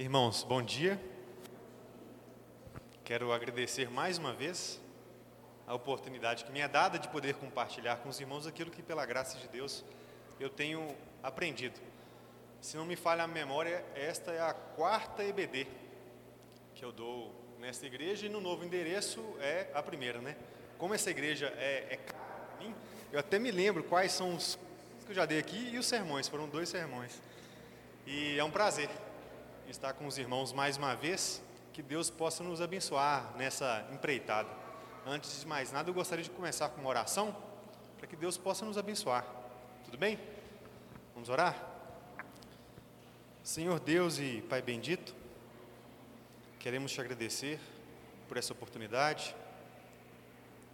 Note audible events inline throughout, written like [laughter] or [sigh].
Irmãos, bom dia. Quero agradecer mais uma vez a oportunidade que me é dada de poder compartilhar com os irmãos aquilo que, pela graça de Deus, eu tenho aprendido. Se não me falha a memória, esta é a quarta EBD que eu dou nesta igreja e no novo endereço é a primeira, né? Como essa igreja é, é cara mim, eu até me lembro quais são os que eu já dei aqui e os sermões, foram dois sermões. E é um prazer estar com os irmãos mais uma vez, que Deus possa nos abençoar nessa empreitada. Antes de mais nada, eu gostaria de começar com uma oração, para que Deus possa nos abençoar. Tudo bem? Vamos orar? Senhor Deus e Pai bendito, queremos te agradecer por essa oportunidade,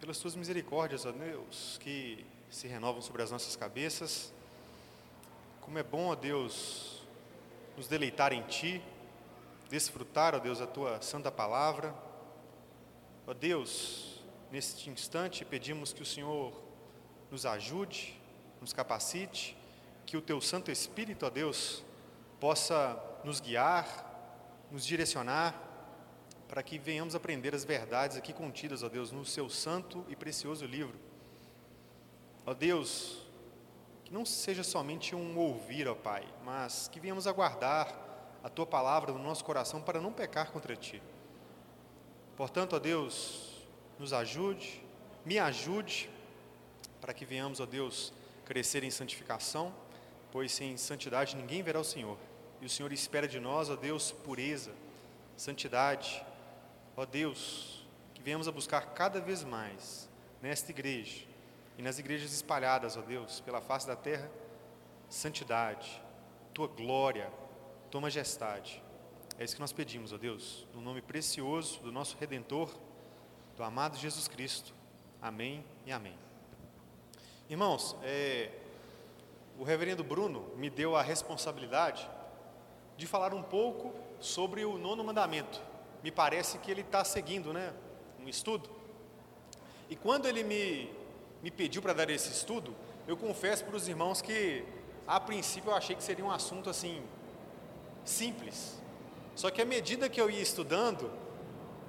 pelas tuas misericórdias, ó Deus, que se renovam sobre as nossas cabeças. Como é bom, ó Deus, nos deleitar em Ti, desfrutar, ó Deus, a Tua santa palavra. Ó Deus, neste instante pedimos que o Senhor nos ajude, nos capacite, que o Teu Santo Espírito, ó Deus, possa nos guiar, nos direcionar, para que venhamos aprender as verdades aqui contidas, ó Deus, no Seu santo e precioso livro. Ó Deus, que não seja somente um ouvir, ó Pai, mas que venhamos aguardar a Tua palavra no nosso coração para não pecar contra Ti. Portanto, ó Deus, nos ajude, me ajude, para que venhamos, ó Deus, crescer em santificação, pois sem santidade ninguém verá o Senhor. E o Senhor espera de nós, ó Deus, pureza, santidade. Ó Deus, que venhamos a buscar cada vez mais nesta igreja e nas igrejas espalhadas, ó Deus, pela face da terra, santidade, tua glória, tua majestade. É isso que nós pedimos, ó Deus, no nome precioso do nosso Redentor, do amado Jesus Cristo. Amém e amém. Irmãos, é, o reverendo Bruno me deu a responsabilidade de falar um pouco sobre o nono mandamento. Me parece que ele está seguindo, né, um estudo. E quando ele me me pediu para dar esse estudo, eu confesso para os irmãos que, a princípio, eu achei que seria um assunto assim, simples. Só que à medida que eu ia estudando,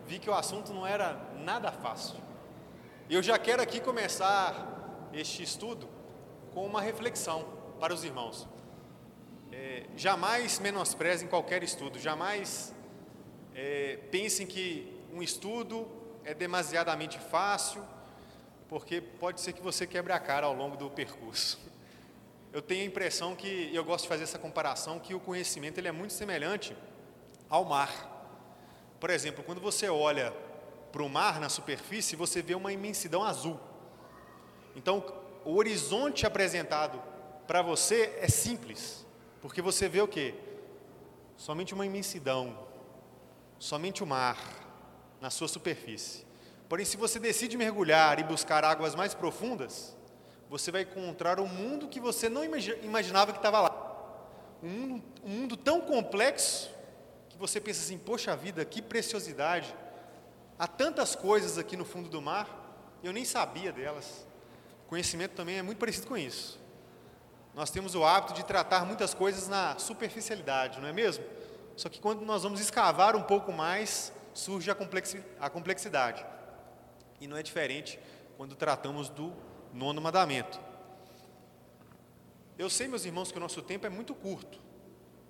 vi que o assunto não era nada fácil. Eu já quero aqui começar este estudo com uma reflexão para os irmãos. É, jamais menosprezem qualquer estudo, jamais é, pensem que um estudo é demasiadamente fácil porque pode ser que você quebre a cara ao longo do percurso. Eu tenho a impressão que, e eu gosto de fazer essa comparação, que o conhecimento ele é muito semelhante ao mar. Por exemplo, quando você olha para o mar na superfície, você vê uma imensidão azul. Então, o horizonte apresentado para você é simples, porque você vê o que? Somente uma imensidão, somente o mar na sua superfície. Porém, se você decide mergulhar e buscar águas mais profundas, você vai encontrar um mundo que você não imaginava que estava lá. Um mundo, um mundo tão complexo que você pensa assim: poxa vida, que preciosidade. Há tantas coisas aqui no fundo do mar, eu nem sabia delas. O conhecimento também é muito parecido com isso. Nós temos o hábito de tratar muitas coisas na superficialidade, não é mesmo? Só que quando nós vamos escavar um pouco mais, surge a complexidade. E não é diferente quando tratamos do nono mandamento. Eu sei, meus irmãos, que o nosso tempo é muito curto.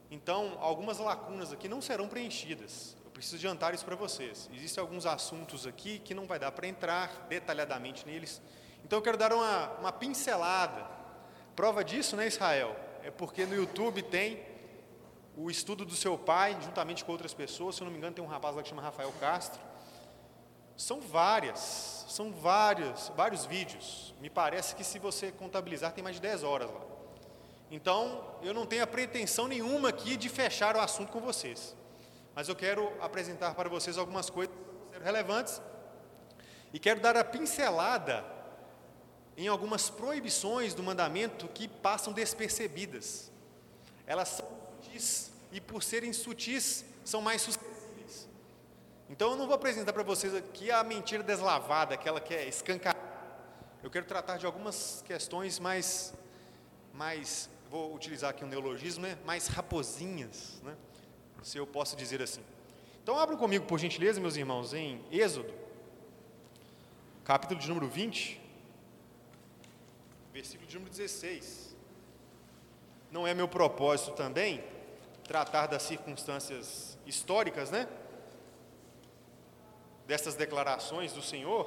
Então, algumas lacunas aqui não serão preenchidas. Eu preciso adiantar isso para vocês. Existem alguns assuntos aqui que não vai dar para entrar detalhadamente neles. Então, eu quero dar uma, uma pincelada. Prova disso, né, Israel? É porque no YouTube tem o estudo do seu pai, juntamente com outras pessoas. Se eu não me engano, tem um rapaz lá que chama Rafael Castro. São várias, são vários, vários vídeos. Me parece que se você contabilizar tem mais de 10 horas lá. Então, eu não tenho a pretensão nenhuma aqui de fechar o assunto com vocês. Mas eu quero apresentar para vocês algumas coisas relevantes e quero dar a pincelada em algumas proibições do mandamento que passam despercebidas. Elas são sutis e por serem sutis são mais suscetíveis então eu não vou apresentar para vocês aqui a mentira deslavada, aquela que é escancarada. Eu quero tratar de algumas questões mais, mais vou utilizar aqui um neologismo, né? mais raposinhas, né? se eu posso dizer assim. Então, abram comigo, por gentileza, meus irmãos, em Êxodo, capítulo de número 20, versículo de número 16. Não é meu propósito também tratar das circunstâncias históricas, né? Dessas declarações do Senhor,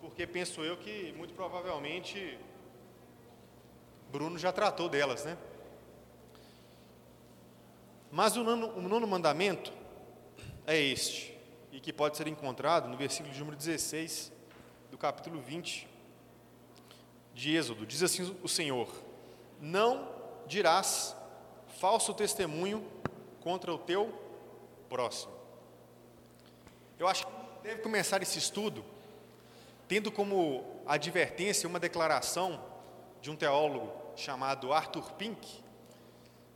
porque penso eu que muito provavelmente Bruno já tratou delas, né? Mas o nono, o nono mandamento é este, e que pode ser encontrado no versículo de número 16 do capítulo 20 de Êxodo. Diz assim o Senhor: Não dirás falso testemunho contra o teu próximo. Eu acho que deve começar esse estudo tendo como advertência uma declaração de um teólogo chamado Arthur Pink,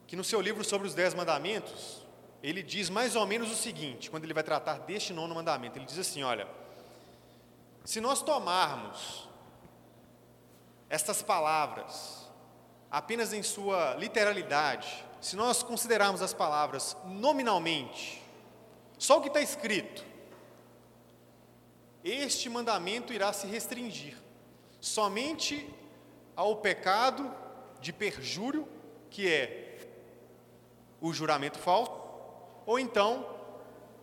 que no seu livro sobre os Dez Mandamentos, ele diz mais ou menos o seguinte, quando ele vai tratar deste nono mandamento, ele diz assim: olha, se nós tomarmos estas palavras apenas em sua literalidade, se nós considerarmos as palavras nominalmente, só o que está escrito, este mandamento irá se restringir somente ao pecado de perjúrio, que é o juramento falso, ou então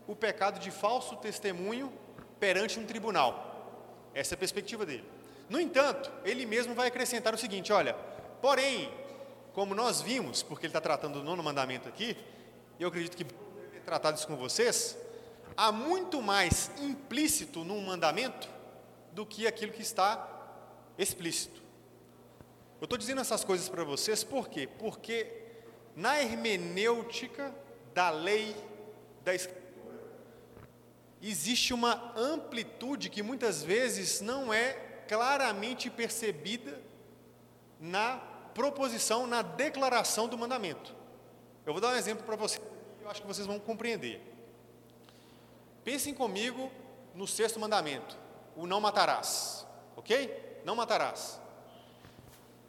o pecado de falso testemunho perante um tribunal. Essa é a perspectiva dele. No entanto, ele mesmo vai acrescentar o seguinte: olha, porém, como nós vimos, porque ele está tratando do nono mandamento aqui, eu acredito que tratado isso com vocês, há muito mais implícito num mandamento do que aquilo que está explícito. Eu estou dizendo essas coisas para vocês por quê? Porque na hermenêutica da lei da Escritura, existe uma amplitude que muitas vezes não é claramente percebida na proposição, na declaração do mandamento. Eu vou dar um exemplo para vocês, eu acho que vocês vão compreender. Pensem comigo no sexto mandamento, o não matarás, ok? Não matarás.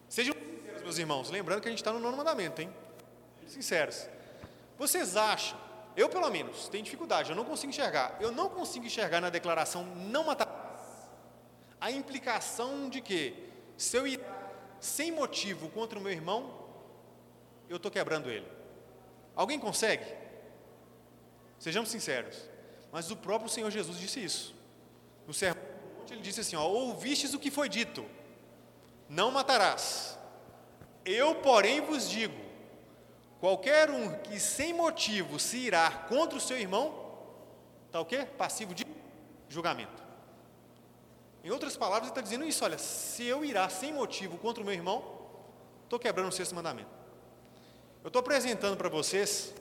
Sejam sinceros, meus irmãos, lembrando que a gente está no nono mandamento, hein? Sinceros. Vocês acham, eu pelo menos, tenho dificuldade, eu não consigo enxergar, eu não consigo enxergar na declaração não matar a implicação de que se eu ir sem motivo contra o meu irmão, eu estou quebrando ele. Alguém consegue? Sejamos sinceros. Mas o próprio Senhor Jesus disse isso. No sermão, ele disse assim: ó, ouvistes o que foi dito, não matarás. Eu, porém, vos digo: Qualquer um que sem motivo se irá contra o seu irmão, está o quê? Passivo de julgamento. Em outras palavras, ele está dizendo isso: olha, se eu irá sem motivo contra o meu irmão, estou quebrando o sexto mandamento. Eu estou apresentando para vocês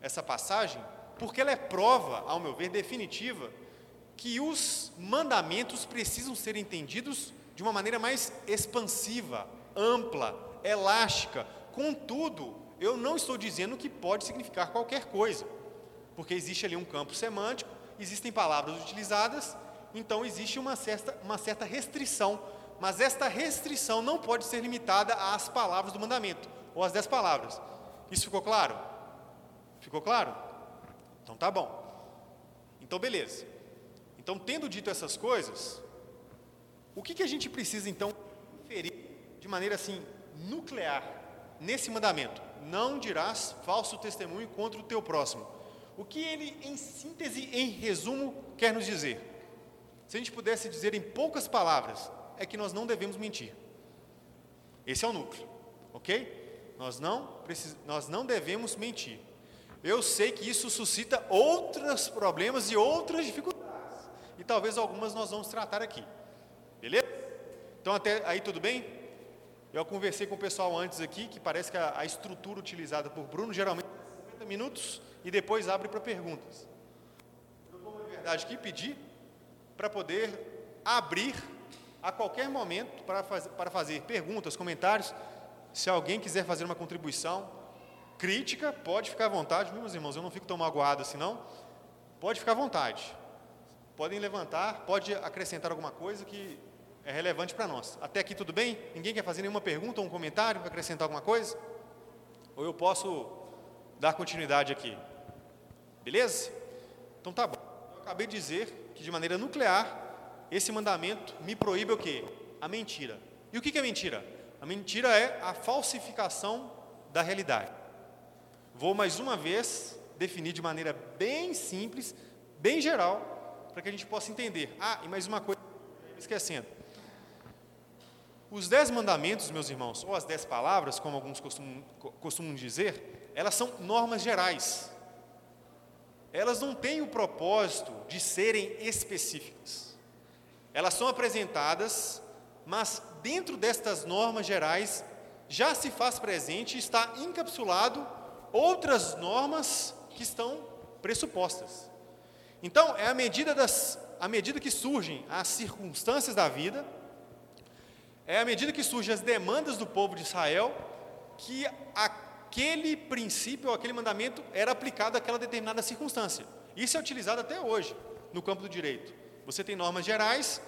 essa passagem porque ela é prova, ao meu ver, definitiva, que os mandamentos precisam ser entendidos de uma maneira mais expansiva, ampla, elástica. Contudo, eu não estou dizendo que pode significar qualquer coisa, porque existe ali um campo semântico, existem palavras utilizadas, então existe uma certa, uma certa restrição, mas esta restrição não pode ser limitada às palavras do mandamento, ou às dez palavras. Isso ficou claro? Ficou claro? Então tá bom. Então beleza. Então, tendo dito essas coisas, o que, que a gente precisa então inferir de maneira assim nuclear nesse mandamento? não dirás falso testemunho contra o teu próximo. O que ele, em síntese, em resumo, quer nos dizer? Se a gente pudesse dizer em poucas palavras, é que nós não devemos mentir. Esse é o núcleo, ok? Nós não, precis... nós não devemos mentir. Eu sei que isso suscita outros problemas e outras dificuldades. E talvez algumas nós vamos tratar aqui. Beleza? Então, até aí tudo bem? Eu conversei com o pessoal antes aqui, que parece que a, a estrutura utilizada por Bruno geralmente é 50 minutos e depois abre para perguntas. Eu vou, na verdade, aqui pedir para poder abrir a qualquer momento para, faz, para fazer perguntas, comentários. Se alguém quiser fazer uma contribuição crítica, pode ficar à vontade, meus irmãos, eu não fico tão magoado assim não. Pode ficar à vontade. Podem levantar, pode acrescentar alguma coisa que é relevante para nós. Até aqui tudo bem? Ninguém quer fazer nenhuma pergunta ou um comentário, acrescentar alguma coisa? Ou eu posso dar continuidade aqui? Beleza? Então tá bom. Eu acabei de dizer que de maneira nuclear, esse mandamento me proíbe o quê? A mentira. E o que é mentira? A mentira é a falsificação da realidade. Vou mais uma vez definir de maneira bem simples, bem geral, para que a gente possa entender. Ah, e mais uma coisa, esquecendo. Os dez mandamentos, meus irmãos, ou as dez palavras, como alguns costumam, costumam dizer, elas são normas gerais. Elas não têm o propósito de serem específicas. Elas são apresentadas, mas dentro destas normas gerais já se faz presente, está encapsulado outras normas que estão pressupostas. Então, é à medida, das, à medida que surgem as circunstâncias da vida, é à medida que surgem as demandas do povo de Israel, que aquele princípio aquele mandamento era aplicado àquela determinada circunstância. Isso é utilizado até hoje no campo do direito. Você tem normas gerais,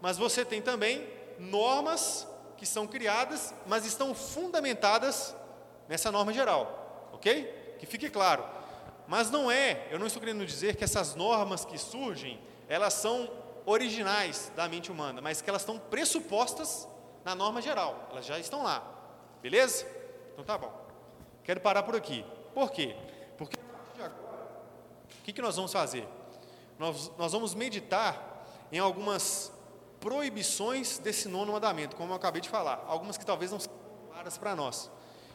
mas você tem também normas que são criadas, mas estão fundamentadas nessa norma geral, ok? Que fique claro. Mas não é, eu não estou querendo dizer que essas normas que surgem, elas são originais da mente humana, mas que elas estão pressupostas na norma geral, elas já estão lá, beleza? Então tá bom. Quero parar por aqui. Por quê? Porque a partir de agora, o que, que nós vamos fazer? Nós, nós vamos meditar em algumas proibições desse nono mandamento, como eu acabei de falar, algumas que talvez não sejam claras para nós.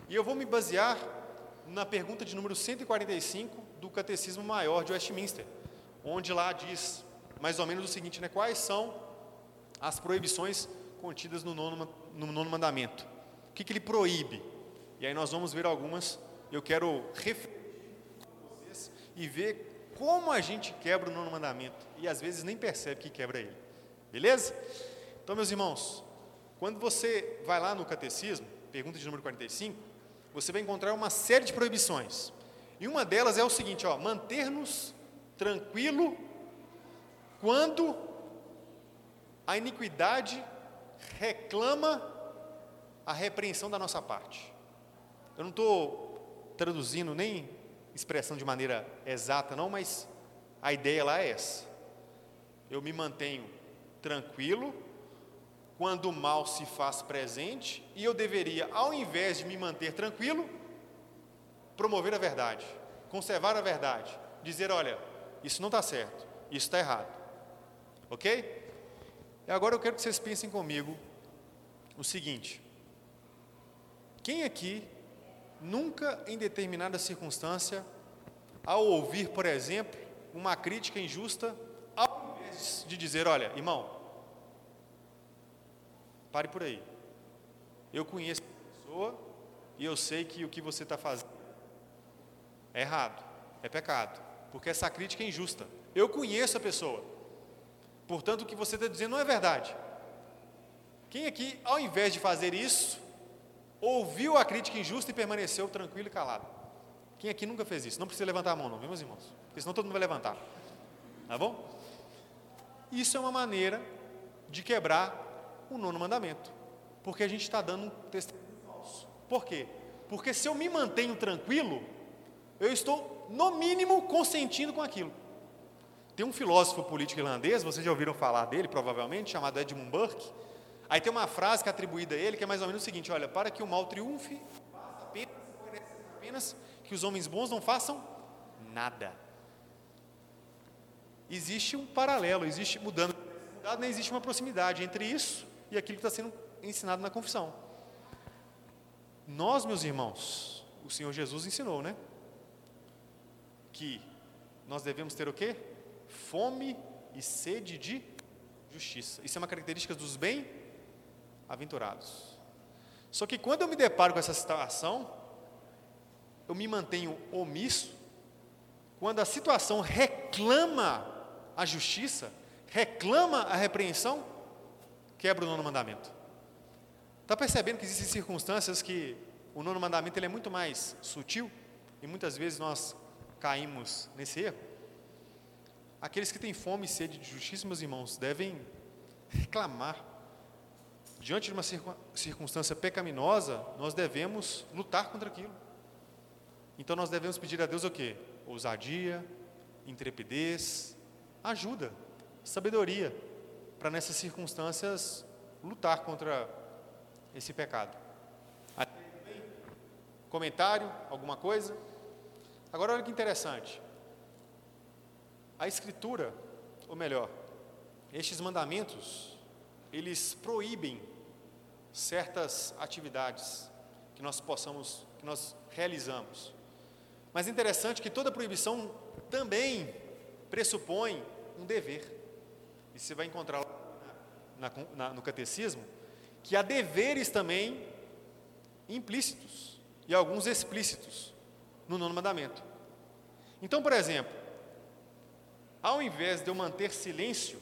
E eu vou me basear na pergunta de número 145 do Catecismo Maior de Westminster, onde lá diz mais ou menos o seguinte, né, quais são as proibições contidas no nono, no nono mandamento. O que, que ele proíbe? E aí nós vamos ver algumas, eu quero refletir com vocês e ver como a gente quebra o nono mandamento, e às vezes nem percebe que quebra ele. Beleza? Então, meus irmãos, quando você vai lá no catecismo, pergunta de número 45, você vai encontrar uma série de proibições. E uma delas é o seguinte, ó, manter-nos tranquilo quando a iniquidade reclama a repreensão da nossa parte. Eu não estou traduzindo nem expressão de maneira exata, não, mas a ideia lá é essa. Eu me mantenho tranquilo quando o mal se faz presente e eu deveria, ao invés de me manter tranquilo, promover a verdade, conservar a verdade, dizer: olha, isso não está certo, isso está errado. Ok? E agora eu quero que vocês pensem comigo o seguinte: quem aqui nunca em determinada circunstância, ao ouvir, por exemplo, uma crítica injusta, ao invés de dizer: olha, irmão, Pare por aí. Eu conheço a pessoa e eu sei que o que você está fazendo é errado, é pecado, porque essa crítica é injusta. Eu conheço a pessoa, portanto, o que você está dizendo não é verdade. Quem aqui, ao invés de fazer isso, ouviu a crítica injusta e permaneceu tranquilo e calado? Quem aqui nunca fez isso? Não precisa levantar a mão, não, viu, meus irmãos? Porque senão todo mundo vai levantar. Tá bom? Isso é uma maneira de quebrar o nono mandamento, porque a gente está dando um testemunho falso. Por quê? Porque se eu me mantenho tranquilo, eu estou, no mínimo, consentindo com aquilo. Tem um filósofo político irlandês, vocês já ouviram falar dele, provavelmente, chamado Edmund Burke. Aí tem uma frase que é atribuída a ele, que é mais ou menos o seguinte: olha, para que o mal triunfe, apenas, apenas que os homens bons não façam nada. Existe um paralelo, existe mudando, não existe uma proximidade entre isso e aquilo que está sendo ensinado na confissão. Nós, meus irmãos, o Senhor Jesus ensinou, né? Que nós devemos ter o quê? Fome e sede de justiça. Isso é uma característica dos bem-aventurados. Só que quando eu me deparo com essa situação, eu me mantenho omisso. Quando a situação reclama a justiça, reclama a repreensão, quebra o nono mandamento. Está percebendo que existem circunstâncias que o nono mandamento ele é muito mais sutil e muitas vezes nós caímos nesse erro? Aqueles que têm fome e sede de justiça, meus irmãos, devem reclamar. Diante de uma circunstância pecaminosa, nós devemos lutar contra aquilo. Então nós devemos pedir a Deus o quê? Ousadia, intrepidez, ajuda, sabedoria, para nessas circunstâncias lutar contra esse pecado. Comentário? Alguma coisa? Agora olha que interessante. A Escritura, ou melhor, estes mandamentos, eles proíbem certas atividades que nós possamos, que nós realizamos. Mas é interessante que toda proibição também pressupõe um dever. E você vai encontrar na, na, no catecismo que há deveres também implícitos e alguns explícitos no nono mandamento. Então, por exemplo, ao invés de eu manter silêncio,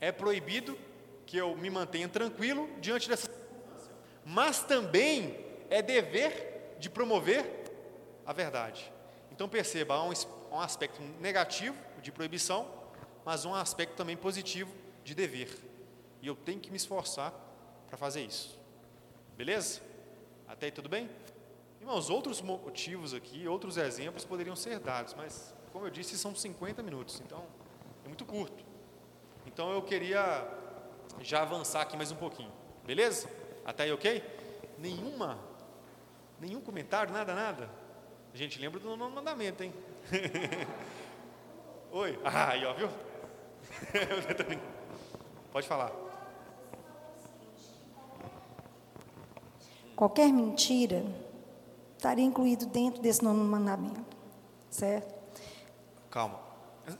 é proibido que eu me mantenha tranquilo diante dessa circunstância. Mas também é dever de promover a verdade. Então perceba, há um, um aspecto negativo de proibição, mas um aspecto também positivo de dever. E eu tenho que me esforçar para fazer isso. Beleza? Até aí tudo bem? Irmãos, outros motivos aqui, outros exemplos poderiam ser dados, mas, como eu disse, são 50 minutos, então é muito curto. Então eu queria já avançar aqui mais um pouquinho, beleza? Até aí, ok? Nenhuma, nenhum comentário, nada, nada? A gente lembra do nono mandamento, hein? [laughs] Oi? Ah, aí, ó, viu? [laughs] Pode falar. Qualquer mentira estaria incluído dentro desse nono mandamento, certo? Calma.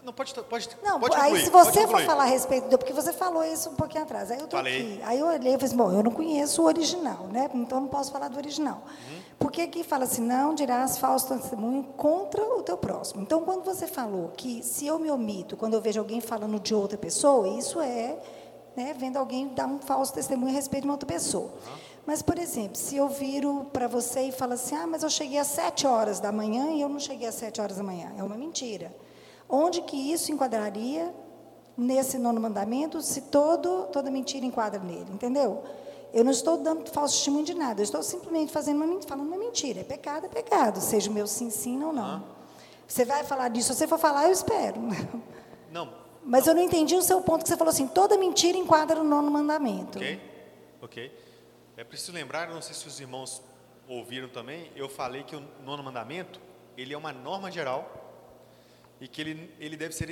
Não, pode, pode, não, pode aí se você for falar a respeito, do, porque você falou isso um pouquinho atrás, aí eu tô Falei. aqui, aí eu olhei e falei assim, bom, eu não conheço o original, né, então não posso falar do original. Uhum. Porque aqui fala assim, não dirás falso testemunho contra o teu próximo. Então, quando você falou que se eu me omito, quando eu vejo alguém falando de outra pessoa, isso é né, vendo alguém dar um falso testemunho a respeito de uma outra pessoa. Uhum. Mas, por exemplo, se eu viro para você e falo assim, ah, mas eu cheguei às sete horas da manhã e eu não cheguei às sete horas da manhã, é uma mentira. Onde que isso enquadraria nesse nono mandamento, se todo, toda mentira enquadra nele, entendeu? Eu não estou dando falso testemunho de nada, eu estou simplesmente fazendo uma, falando uma mentira. É pecado, é pecado, seja o meu sim, sim ou não. Ah. Você vai falar disso, se você for falar, eu espero. [laughs] Não. Mas não. eu não entendi o seu ponto, que você falou assim, toda mentira enquadra no nono mandamento. Ok, ok. É preciso lembrar, não sei se os irmãos ouviram também, eu falei que o nono mandamento, ele é uma norma geral e que ele, ele, deve, ser,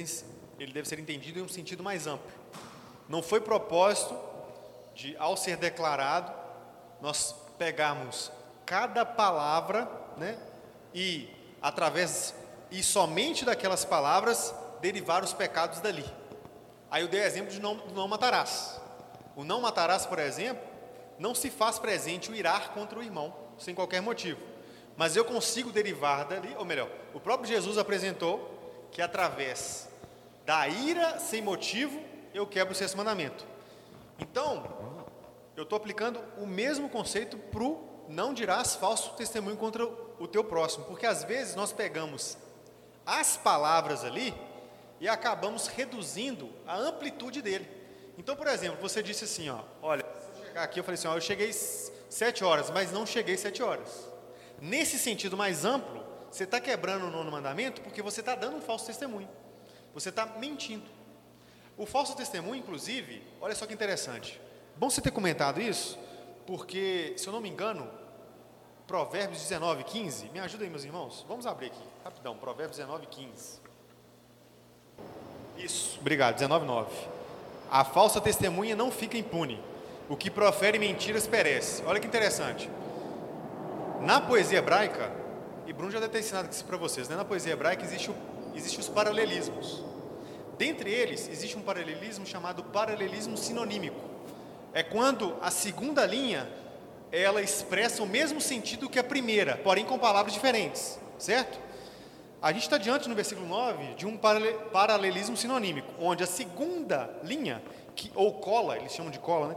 ele deve ser entendido em um sentido mais amplo. Não foi propósito de, ao ser declarado, nós pegarmos cada palavra né, e, através e somente daquelas palavras, derivar os pecados dali. Aí eu dei exemplo de não, não matarás. O não matarás, por exemplo, não se faz presente o irar contra o irmão, sem qualquer motivo. Mas eu consigo derivar dali, ou melhor, o próprio Jesus apresentou que através da ira sem motivo eu quebro o sexto mandamento. Então, eu estou aplicando o mesmo conceito para o não dirás falso testemunho contra o teu próximo, porque às vezes nós pegamos as palavras ali e acabamos reduzindo a amplitude dele. Então, por exemplo, você disse assim, ó, olha, chegar aqui, eu falei assim, ó, eu cheguei sete horas, mas não cheguei sete horas. Nesse sentido mais amplo, você está quebrando o nono mandamento porque você está dando um falso testemunho. Você está mentindo. O falso testemunho, inclusive, olha só que interessante. Bom você ter comentado isso, porque, se eu não me engano, Provérbios 19, 15, me ajuda aí, meus irmãos. Vamos abrir aqui, rapidão, Provérbios 19, 15. Isso, obrigado, 19, 9. A falsa testemunha não fica impune, o que profere mentiras perece. Olha que interessante. Na poesia hebraica, e Bruno já deve ter ensinado isso para vocês, né? na poesia hebraica existe, existe os paralelismos. Dentre eles, existe um paralelismo chamado paralelismo sinonímico. É quando a segunda linha ela expressa o mesmo sentido que a primeira, porém com palavras diferentes, certo? A gente está diante no versículo 9 de um paralelismo sinonímico, onde a segunda linha, que, ou cola, eles chamam de cola, né?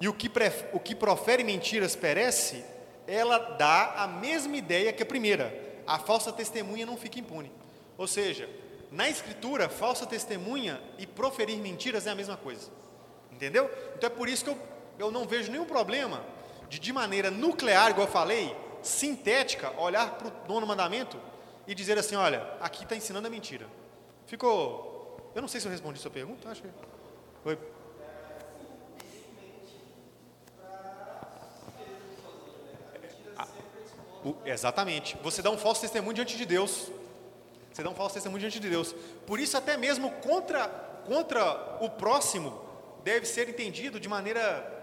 E o que, o que profere mentiras perece, ela dá a mesma ideia que a primeira. A falsa testemunha não fica impune. Ou seja, na escritura, falsa testemunha e proferir mentiras é a mesma coisa. Entendeu? Então é por isso que eu, eu não vejo nenhum problema de, de maneira nuclear, igual eu falei, sintética, olhar para o nono mandamento e dizer assim: olha, aqui está ensinando a mentira. Ficou. Eu não sei se eu respondi sua pergunta, acho que. Foi. Exatamente. Você dá um falso testemunho diante de Deus. Você dá um falso testemunho diante de Deus. Por isso, até mesmo contra, contra o próximo, deve ser entendido de maneira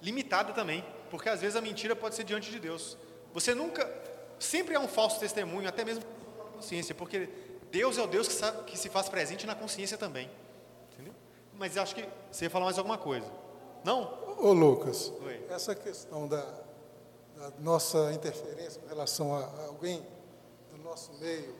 limitada também. Porque às vezes a mentira pode ser diante de Deus. Você nunca. Sempre é um falso testemunho, até mesmo na consciência. Porque Deus é o Deus que, sabe, que se faz presente na consciência também. Entendeu? Mas acho que você ia falar mais alguma coisa. Não? Ô Lucas, Oi. essa questão da a nossa interferência com relação a alguém do nosso meio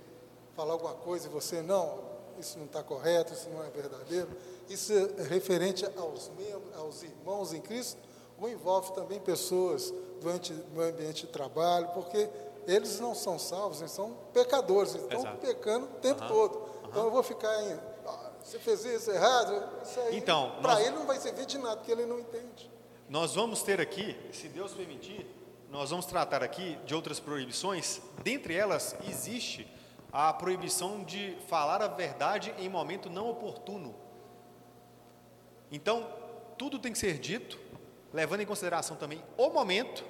falar alguma coisa e você não, isso não está correto, isso não é verdadeiro, isso é referente aos membros, aos irmãos em Cristo, ou envolve também pessoas do, ambiente de trabalho, porque eles não são salvos, eles são pecadores, eles estão pecando o tempo uhum. todo. Uhum. Então eu vou ficar em. Ah, você fez isso errado, isso aí. Então, para nós... ele não vai servir de nada, porque ele não entende. Nós vamos ter aqui, se Deus permitir, nós vamos tratar aqui de outras proibições, dentre elas existe a proibição de falar a verdade em momento não oportuno. Então, tudo tem que ser dito, levando em consideração também o momento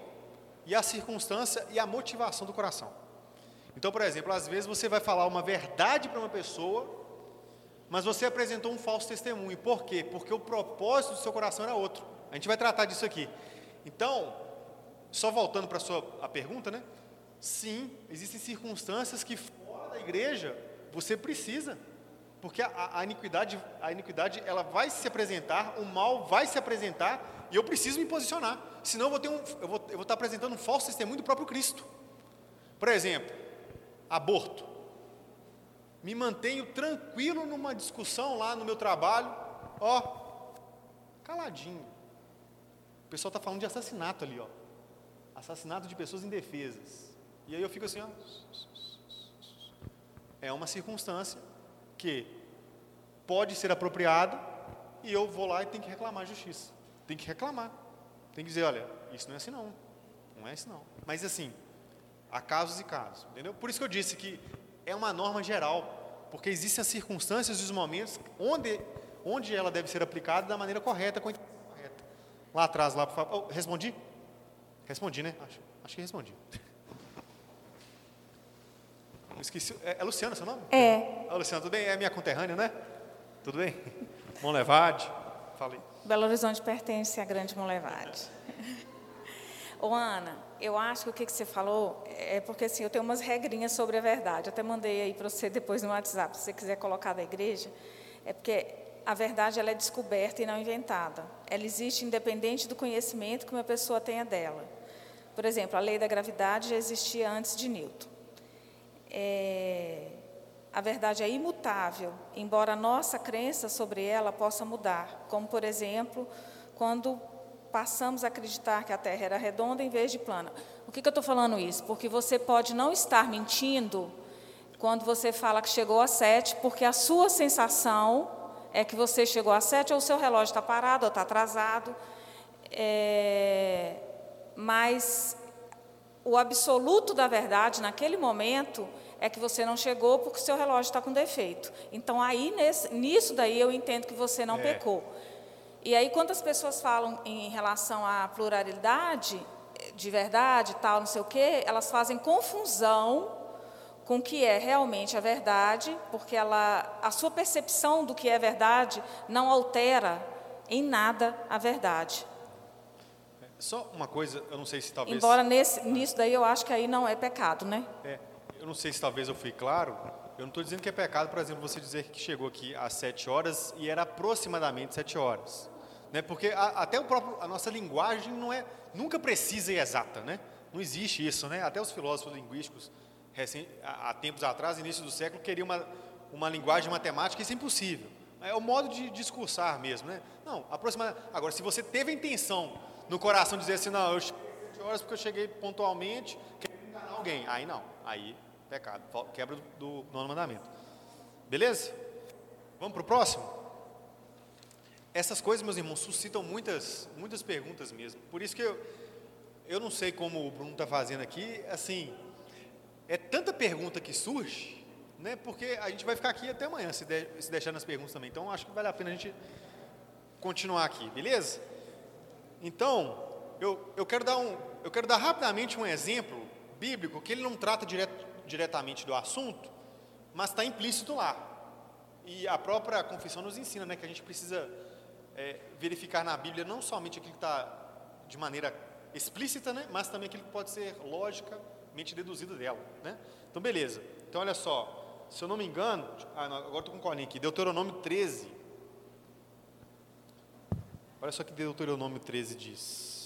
e a circunstância e a motivação do coração. Então, por exemplo, às vezes você vai falar uma verdade para uma pessoa, mas você apresentou um falso testemunho. Por quê? Porque o propósito do seu coração era outro. A gente vai tratar disso aqui. Então, só voltando para a sua a pergunta, né? Sim, existem circunstâncias que fora da igreja você precisa, porque a, a, iniquidade, a iniquidade ela vai se apresentar, o mal vai se apresentar e eu preciso me posicionar. Senão eu vou ter um, eu vou, eu vou estar apresentando um falso testemunho do próprio Cristo. Por exemplo, aborto. Me mantenho tranquilo numa discussão lá no meu trabalho, ó, caladinho. O pessoal está falando de assassinato ali, ó assassinato de pessoas indefesas. E aí eu fico assim, ó. É uma circunstância que pode ser apropriada e eu vou lá e tenho que reclamar a justiça. Tem que reclamar. Tem que dizer, olha, isso não é assim não. Não é assim não. Mas assim, há casos e casos, entendeu? Por isso que eu disse que é uma norma geral, porque existem as circunstâncias e os momentos onde, onde ela deve ser aplicada da maneira correta, com a correta. Lá atrás, lá, por favor. Oh, respondi? Respondi, né? Acho, acho que respondi. [laughs] Esqueci. É, é Luciana seu nome? É. Ah, Luciana, tudo bem? É minha conterrânea, né? Tudo bem? [laughs] Monlevade. Falei. Belo Horizonte pertence à Grande Monlevade. [laughs] Ô Ana, eu acho que o que você falou é porque assim, eu tenho umas regrinhas sobre a verdade. Eu até mandei aí para você depois no WhatsApp, se você quiser colocar da igreja. É porque a verdade ela é descoberta e não inventada. Ela existe independente do conhecimento que uma pessoa tenha dela. Por exemplo, a lei da gravidade já existia antes de Newton. É, a verdade é imutável, embora a nossa crença sobre ela possa mudar, como, por exemplo, quando passamos a acreditar que a Terra era redonda em vez de plana. Por que, que eu estou falando isso? Porque você pode não estar mentindo quando você fala que chegou a sete, porque a sua sensação é que você chegou a sete, ou o seu relógio está parado, ou está atrasado. É, mas o absoluto da verdade naquele momento é que você não chegou porque o seu relógio está com defeito. Então aí nesse, nisso daí eu entendo que você não é. pecou. E aí quando as pessoas falam em relação à pluralidade de verdade, tal, não sei o quê, elas fazem confusão com o que é realmente a verdade, porque ela, a sua percepção do que é verdade não altera em nada a verdade. Só uma coisa, eu não sei se talvez. Embora nesse, nisso daí eu acho que aí não é pecado, né? É, eu não sei se talvez eu fui claro. Eu não estou dizendo que é pecado, por exemplo, você dizer que chegou aqui às sete horas e era aproximadamente sete horas, né? Porque a, até o próprio, a nossa linguagem não é, nunca precisa e exata, né? Não existe isso, né? Até os filósofos linguísticos, recém, há, há tempos atrás, início do século, queriam uma, uma linguagem matemática, isso é impossível. É o modo de discursar mesmo, né? Não, aproximadamente. Agora, se você teve a intenção no coração dizer assim, não, eu cheguei horas porque eu cheguei pontualmente, quero enganar alguém. Aí não, aí pecado, quebra do, do nono mandamento. Beleza? Vamos para o próximo? Essas coisas, meus irmãos, suscitam muitas, muitas perguntas mesmo. Por isso que eu, eu não sei como o Bruno está fazendo aqui, assim, é tanta pergunta que surge, né? Porque a gente vai ficar aqui até amanhã, se, de, se deixar nas perguntas também. Então, acho que vale a pena a gente continuar aqui, beleza? Então, eu, eu, quero, dar um, eu quero dar rapidamente um exemplo bíblico que ele não trata direto, diretamente do assunto, mas está implícito lá. E a própria confissão nos ensina né, que a gente precisa é, verificar na Bíblia não somente aquilo que está de maneira explícita, né, mas também aquilo que pode ser logicamente deduzido dela. Né? Então, beleza. Então, olha só. Se eu não me engano, ah, não, agora estou com o colinho aqui, Deuteronômio 13. Olha só que Deuteronômio 13 diz.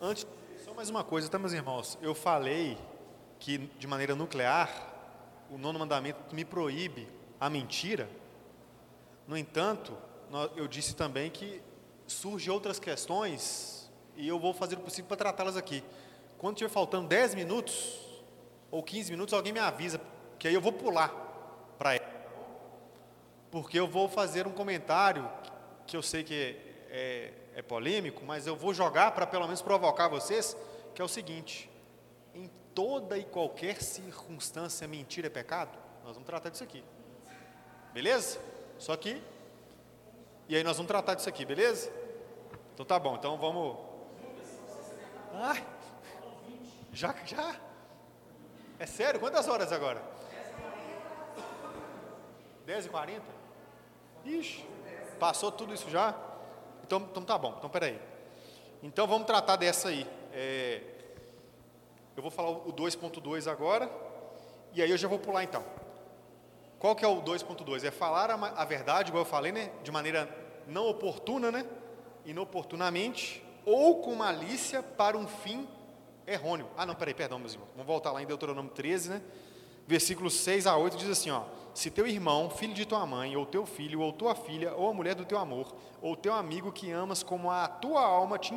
Antes, só mais uma coisa, tá, meus irmãos? Eu falei que, de maneira nuclear, o nono mandamento me proíbe a mentira. No entanto, eu disse também que surgem outras questões e eu vou fazer o possível para tratá-las aqui. Quando estiver faltando 10 minutos ou 15 minutos, alguém me avisa, que aí eu vou pular para ela. Porque eu vou fazer um comentário que eu sei que é, é polêmico, mas eu vou jogar para pelo menos provocar vocês, que é o seguinte: em toda e qualquer circunstância, mentira é pecado? Nós vamos tratar disso aqui. Beleza? Só que. E aí nós vamos tratar disso aqui, beleza? Então tá bom, então vamos. Ah, já, já? É sério? Quantas horas agora? 10h40? Ixi, passou tudo isso já? Então, então tá bom, então peraí. Então vamos tratar dessa aí. É, eu vou falar o 2.2 agora, e aí eu já vou pular então. Qual que é o 2.2? É falar a, a, verdade, igual eu falei, né? De maneira não oportuna, né? Inoportunamente, ou com malícia para um fim errôneo. Ah, não, peraí, perdão, meus irmãos. Vamos voltar lá em Deuteronômio 13, né? Versículos 6 a 8 diz assim, ó se teu irmão, filho de tua mãe, ou teu filho, ou tua filha, ou a mulher do teu amor, ou teu amigo que amas como a tua alma te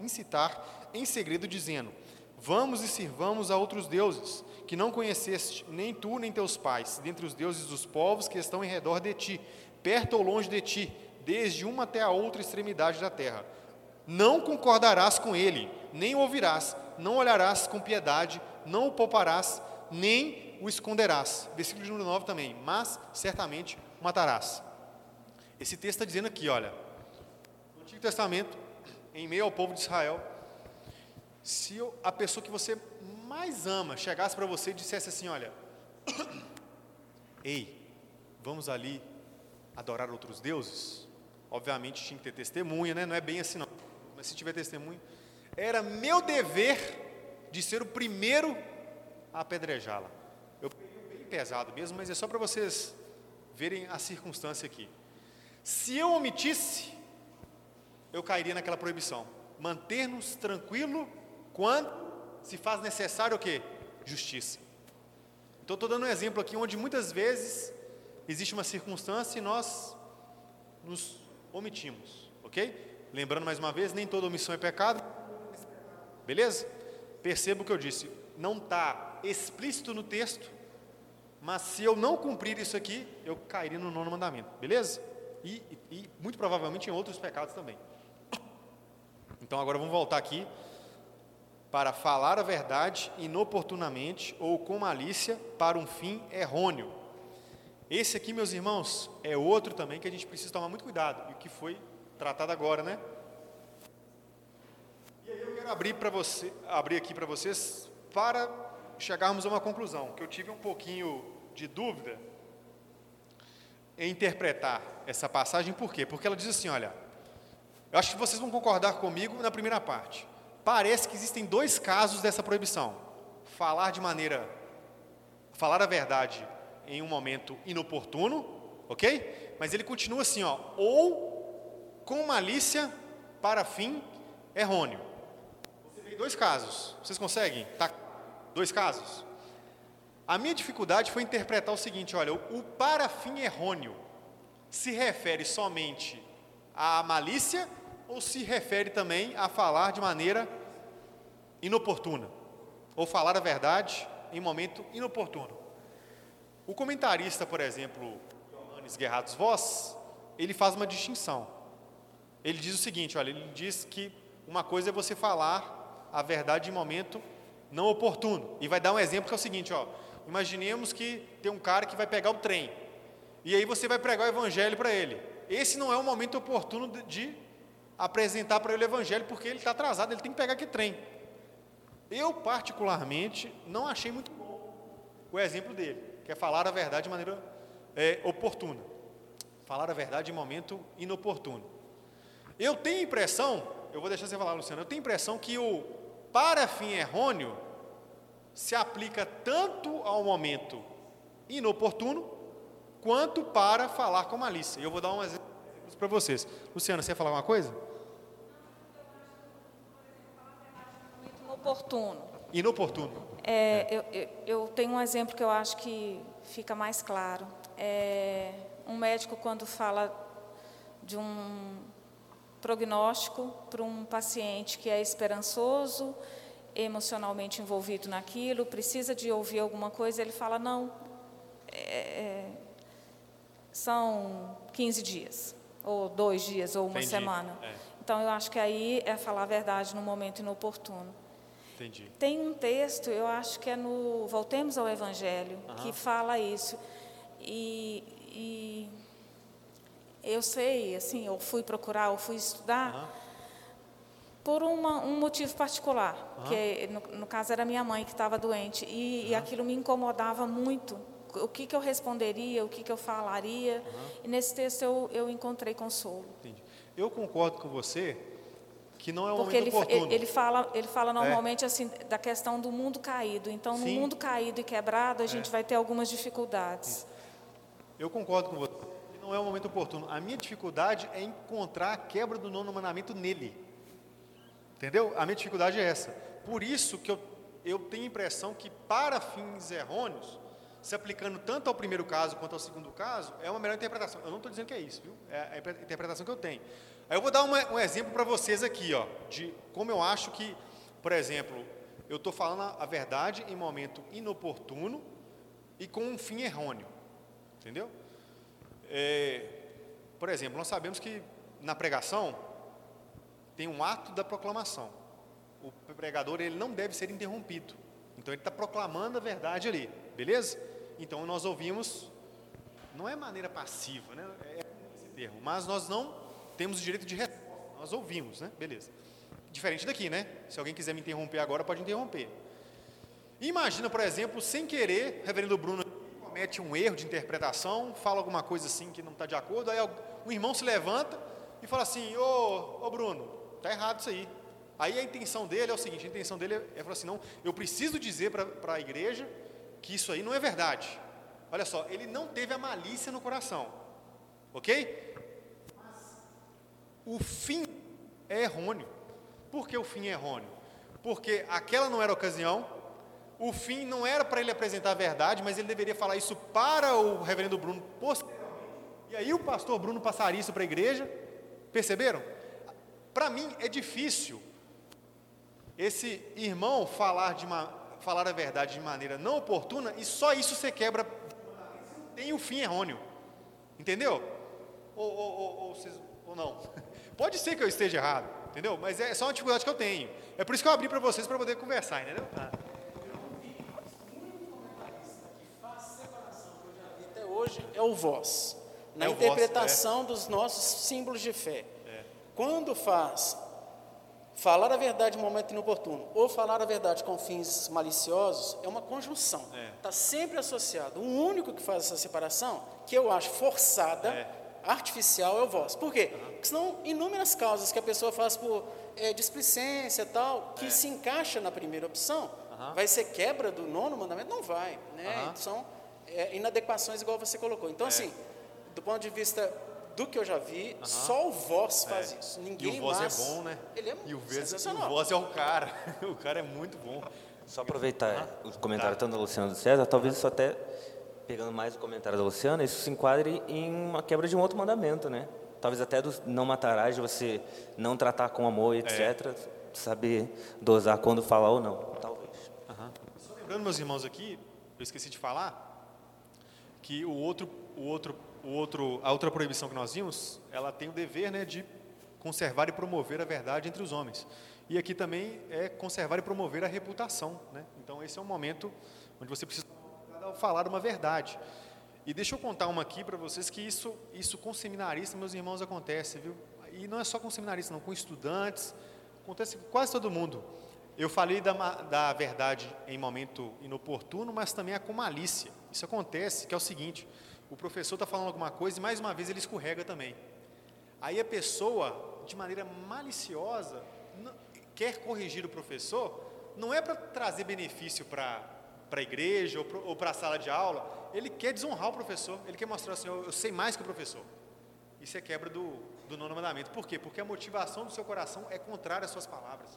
incitar em segredo, dizendo: Vamos e sirvamos a outros deuses, que não conheceste, nem tu nem teus pais, dentre os deuses dos povos que estão em redor de ti, perto ou longe de ti, desde uma até a outra extremidade da terra. Não concordarás com ele, nem ouvirás, não olharás com piedade, não o pouparás, nem o esconderás. Versículo número 9 também. Mas certamente o matarás. Esse texto está dizendo aqui, olha. No Antigo Testamento, em meio ao povo de Israel, se a pessoa que você mais ama chegasse para você e dissesse assim: Olha, [coughs] ei, vamos ali adorar outros deuses? Obviamente tinha que ter testemunha, né? não é bem assim não. Mas se tiver testemunha, era meu dever de ser o primeiro a apedrejá-la pesado mesmo, mas é só para vocês verem a circunstância aqui. Se eu omitisse, eu cairia naquela proibição. Manter-nos tranquilo quando se faz necessário o quê? Justiça. Então estou dando um exemplo aqui onde muitas vezes existe uma circunstância e nós nos omitimos, ok? Lembrando mais uma vez, nem toda omissão é pecado. Beleza? Perceba o que eu disse. Não está explícito no texto, mas se eu não cumprir isso aqui, eu cairia no nono mandamento, beleza? E, e, e muito provavelmente em outros pecados também. Então agora vamos voltar aqui para falar a verdade inoportunamente ou com malícia para um fim errôneo. Esse aqui, meus irmãos, é outro também que a gente precisa tomar muito cuidado e que foi tratado agora, né? Quero abrir você, abrir aqui para vocês para chegarmos a uma conclusão, que eu tive um pouquinho de dúvida em interpretar essa passagem, por quê? Porque ela diz assim: olha, eu acho que vocês vão concordar comigo na primeira parte. Parece que existem dois casos dessa proibição: falar de maneira, falar a verdade em um momento inoportuno, ok? Mas ele continua assim, ó, ou com malícia para fim errôneo. Dois casos. Vocês conseguem? Tá? Dois casos. A minha dificuldade foi interpretar o seguinte: olha, o para fim errôneo se refere somente à malícia ou se refere também a falar de maneira inoportuna, ou falar a verdade em momento inoportuno. O comentarista, por exemplo, Johannes Guerrados Voss, ele faz uma distinção. ele diz o seguinte, olha, ele diz que uma coisa é você falar a verdade em momento não oportuno. E vai dar um exemplo que é o seguinte, ó, imaginemos que tem um cara que vai pegar o trem. E aí você vai pregar o evangelho para ele. Esse não é o momento oportuno de apresentar para ele o evangelho, porque ele está atrasado, ele tem que pegar aquele trem. Eu, particularmente, não achei muito bom o exemplo dele, que é falar a verdade de maneira é, oportuna. Falar a verdade em momento inoportuno. Eu tenho impressão, eu vou deixar você falar, Luciano, eu tenho impressão que o para fim errôneo se aplica tanto ao momento inoportuno, quanto para falar com malícia. Eu vou dar um exemplo para vocês. Luciana, você ia falar alguma coisa? Inoportuno. Inoportuno. É, eu, eu, eu, tenho um exemplo que eu acho que fica mais claro. É, um médico, quando fala de um prognóstico para um paciente que é esperançoso, emocionalmente envolvido naquilo, precisa de ouvir alguma coisa, ele fala: não, é, é são 15 dias, ou dois dias, ou uma Entendi. semana. É. Então, eu acho que aí é falar a verdade no momento inoportuno. Entendi. Tem um texto, eu acho que é no Voltemos ao Evangelho, uhum. que fala isso. E, e, eu sei, assim, eu fui procurar, eu fui estudar uhum. por uma, um motivo particular, uhum. que no, no, caso era minha mãe que estava doente, e, e, aquilo me incomodava muito. O que, que eu responderia, o que, que eu falaria, e nesse texto eu, eu encontrei consolo. Entendi. Eu concordo com você que não é um Porque momento ele, ele, ele fala, ele fala é. normalmente é. assim da questão do mundo caído. Então, Sim. no mundo caído e quebrado, a gente é. vai ter algumas dificuldades. Eu concordo com você. Não é um momento oportuno. A minha dificuldade é encontrar a quebra do nono mandamento nele. Entendeu? A minha dificuldade é essa. Por isso que eu, eu tenho a impressão que, para fins errôneos, se aplicando tanto ao primeiro caso quanto ao segundo caso, é uma melhor interpretação. Eu não estou dizendo que é isso, viu? É a interpretação que eu tenho. Aí eu vou dar uma, um exemplo para vocês aqui, ó, de como eu acho que, por exemplo, eu estou falando a verdade em momento inoportuno e com um fim errôneo, entendeu? É, por exemplo, nós sabemos que na pregação tem um ato da proclamação. O pregador ele não deve ser interrompido. Então ele está proclamando a verdade ali, beleza? Então nós ouvimos, não é maneira passiva, né? É esse termo, mas nós não temos o direito de resposta. Nós ouvimos, né? Beleza. Diferente daqui, né? Se alguém quiser me interromper agora, pode interromper. Imagina, por exemplo, sem querer, reverendo Bruno comete um erro de interpretação, fala alguma coisa assim que não está de acordo, aí o irmão se levanta e fala assim, ô, ô Bruno, está errado isso aí. Aí a intenção dele é o seguinte, a intenção dele é falar assim, não, eu preciso dizer para a igreja que isso aí não é verdade. Olha só, ele não teve a malícia no coração, ok? o fim é errôneo. Por que o fim é errôneo? Porque aquela não era a ocasião, o fim não era para ele apresentar a verdade, mas ele deveria falar isso para o reverendo Bruno posteriormente. E aí o pastor Bruno passaria isso para a igreja. Perceberam? Para mim é difícil esse irmão falar, de uma, falar a verdade de maneira não oportuna e só isso você quebra. Tem o fim errôneo. Entendeu? Ou, ou, ou, ou, ou não? [laughs] Pode ser que eu esteja errado, entendeu? Mas é só uma dificuldade que eu tenho. É por isso que eu abri para vocês para poder conversar, entendeu? Ah. Até hoje é o voz, na é interpretação voz, é. dos nossos símbolos de fé. É. Quando faz falar a verdade em momento inoportuno ou falar a verdade com fins maliciosos, é uma conjunção. Está é. Sempre associado. O único que faz essa separação, que eu acho forçada, é artificial é o vosso. Por quê? Porque senão inúmeras causas que a pessoa faz por é, displicência tal, que é. se encaixa na primeira opção, uhum. vai ser quebra do nono mandamento? Não vai. Né? Uhum. São é, inadequações igual você colocou. Então, é. assim, do ponto de vista do que eu já vi, uhum. só o voz faz é. isso. Ninguém e o voz mais... é bom, né? Ele é e o, o voz é o cara. [laughs] o cara é muito bom. Só aproveitar o comentário tá. tanto do Luciano do César, talvez isso até pegando mais o comentário da Luciana, isso se enquadre em uma quebra de um outro mandamento, né? Talvez até do não matarás, de você não tratar com amor, etc. É. Saber dosar quando falar ou não, talvez. Uhum. Só lembrando, meus irmãos, aqui, eu esqueci de falar, que o outro, o outro, o outro, a outra proibição que nós vimos, ela tem o dever, né, de conservar e promover a verdade entre os homens. E aqui também é conservar e promover a reputação. Né? Então, esse é um momento onde você precisa falar uma verdade. E deixa eu contar uma aqui para vocês que isso, isso com seminaristas, meus irmãos, acontece, viu? E não é só com seminaristas, não, com estudantes, acontece com quase todo mundo. Eu falei da, da verdade em momento inoportuno, mas também é com malícia. Isso acontece, que é o seguinte: o professor está falando alguma coisa e mais uma vez ele escorrega também. Aí a pessoa, de maneira maliciosa, quer corrigir o professor, não é para trazer benefício para a igreja ou para a sala de aula, ele quer desonrar o professor, ele quer mostrar assim, eu, eu sei mais que o professor. Isso é quebra do, do nono mandamento. Por quê? Porque a motivação do seu coração é contrária às suas palavras.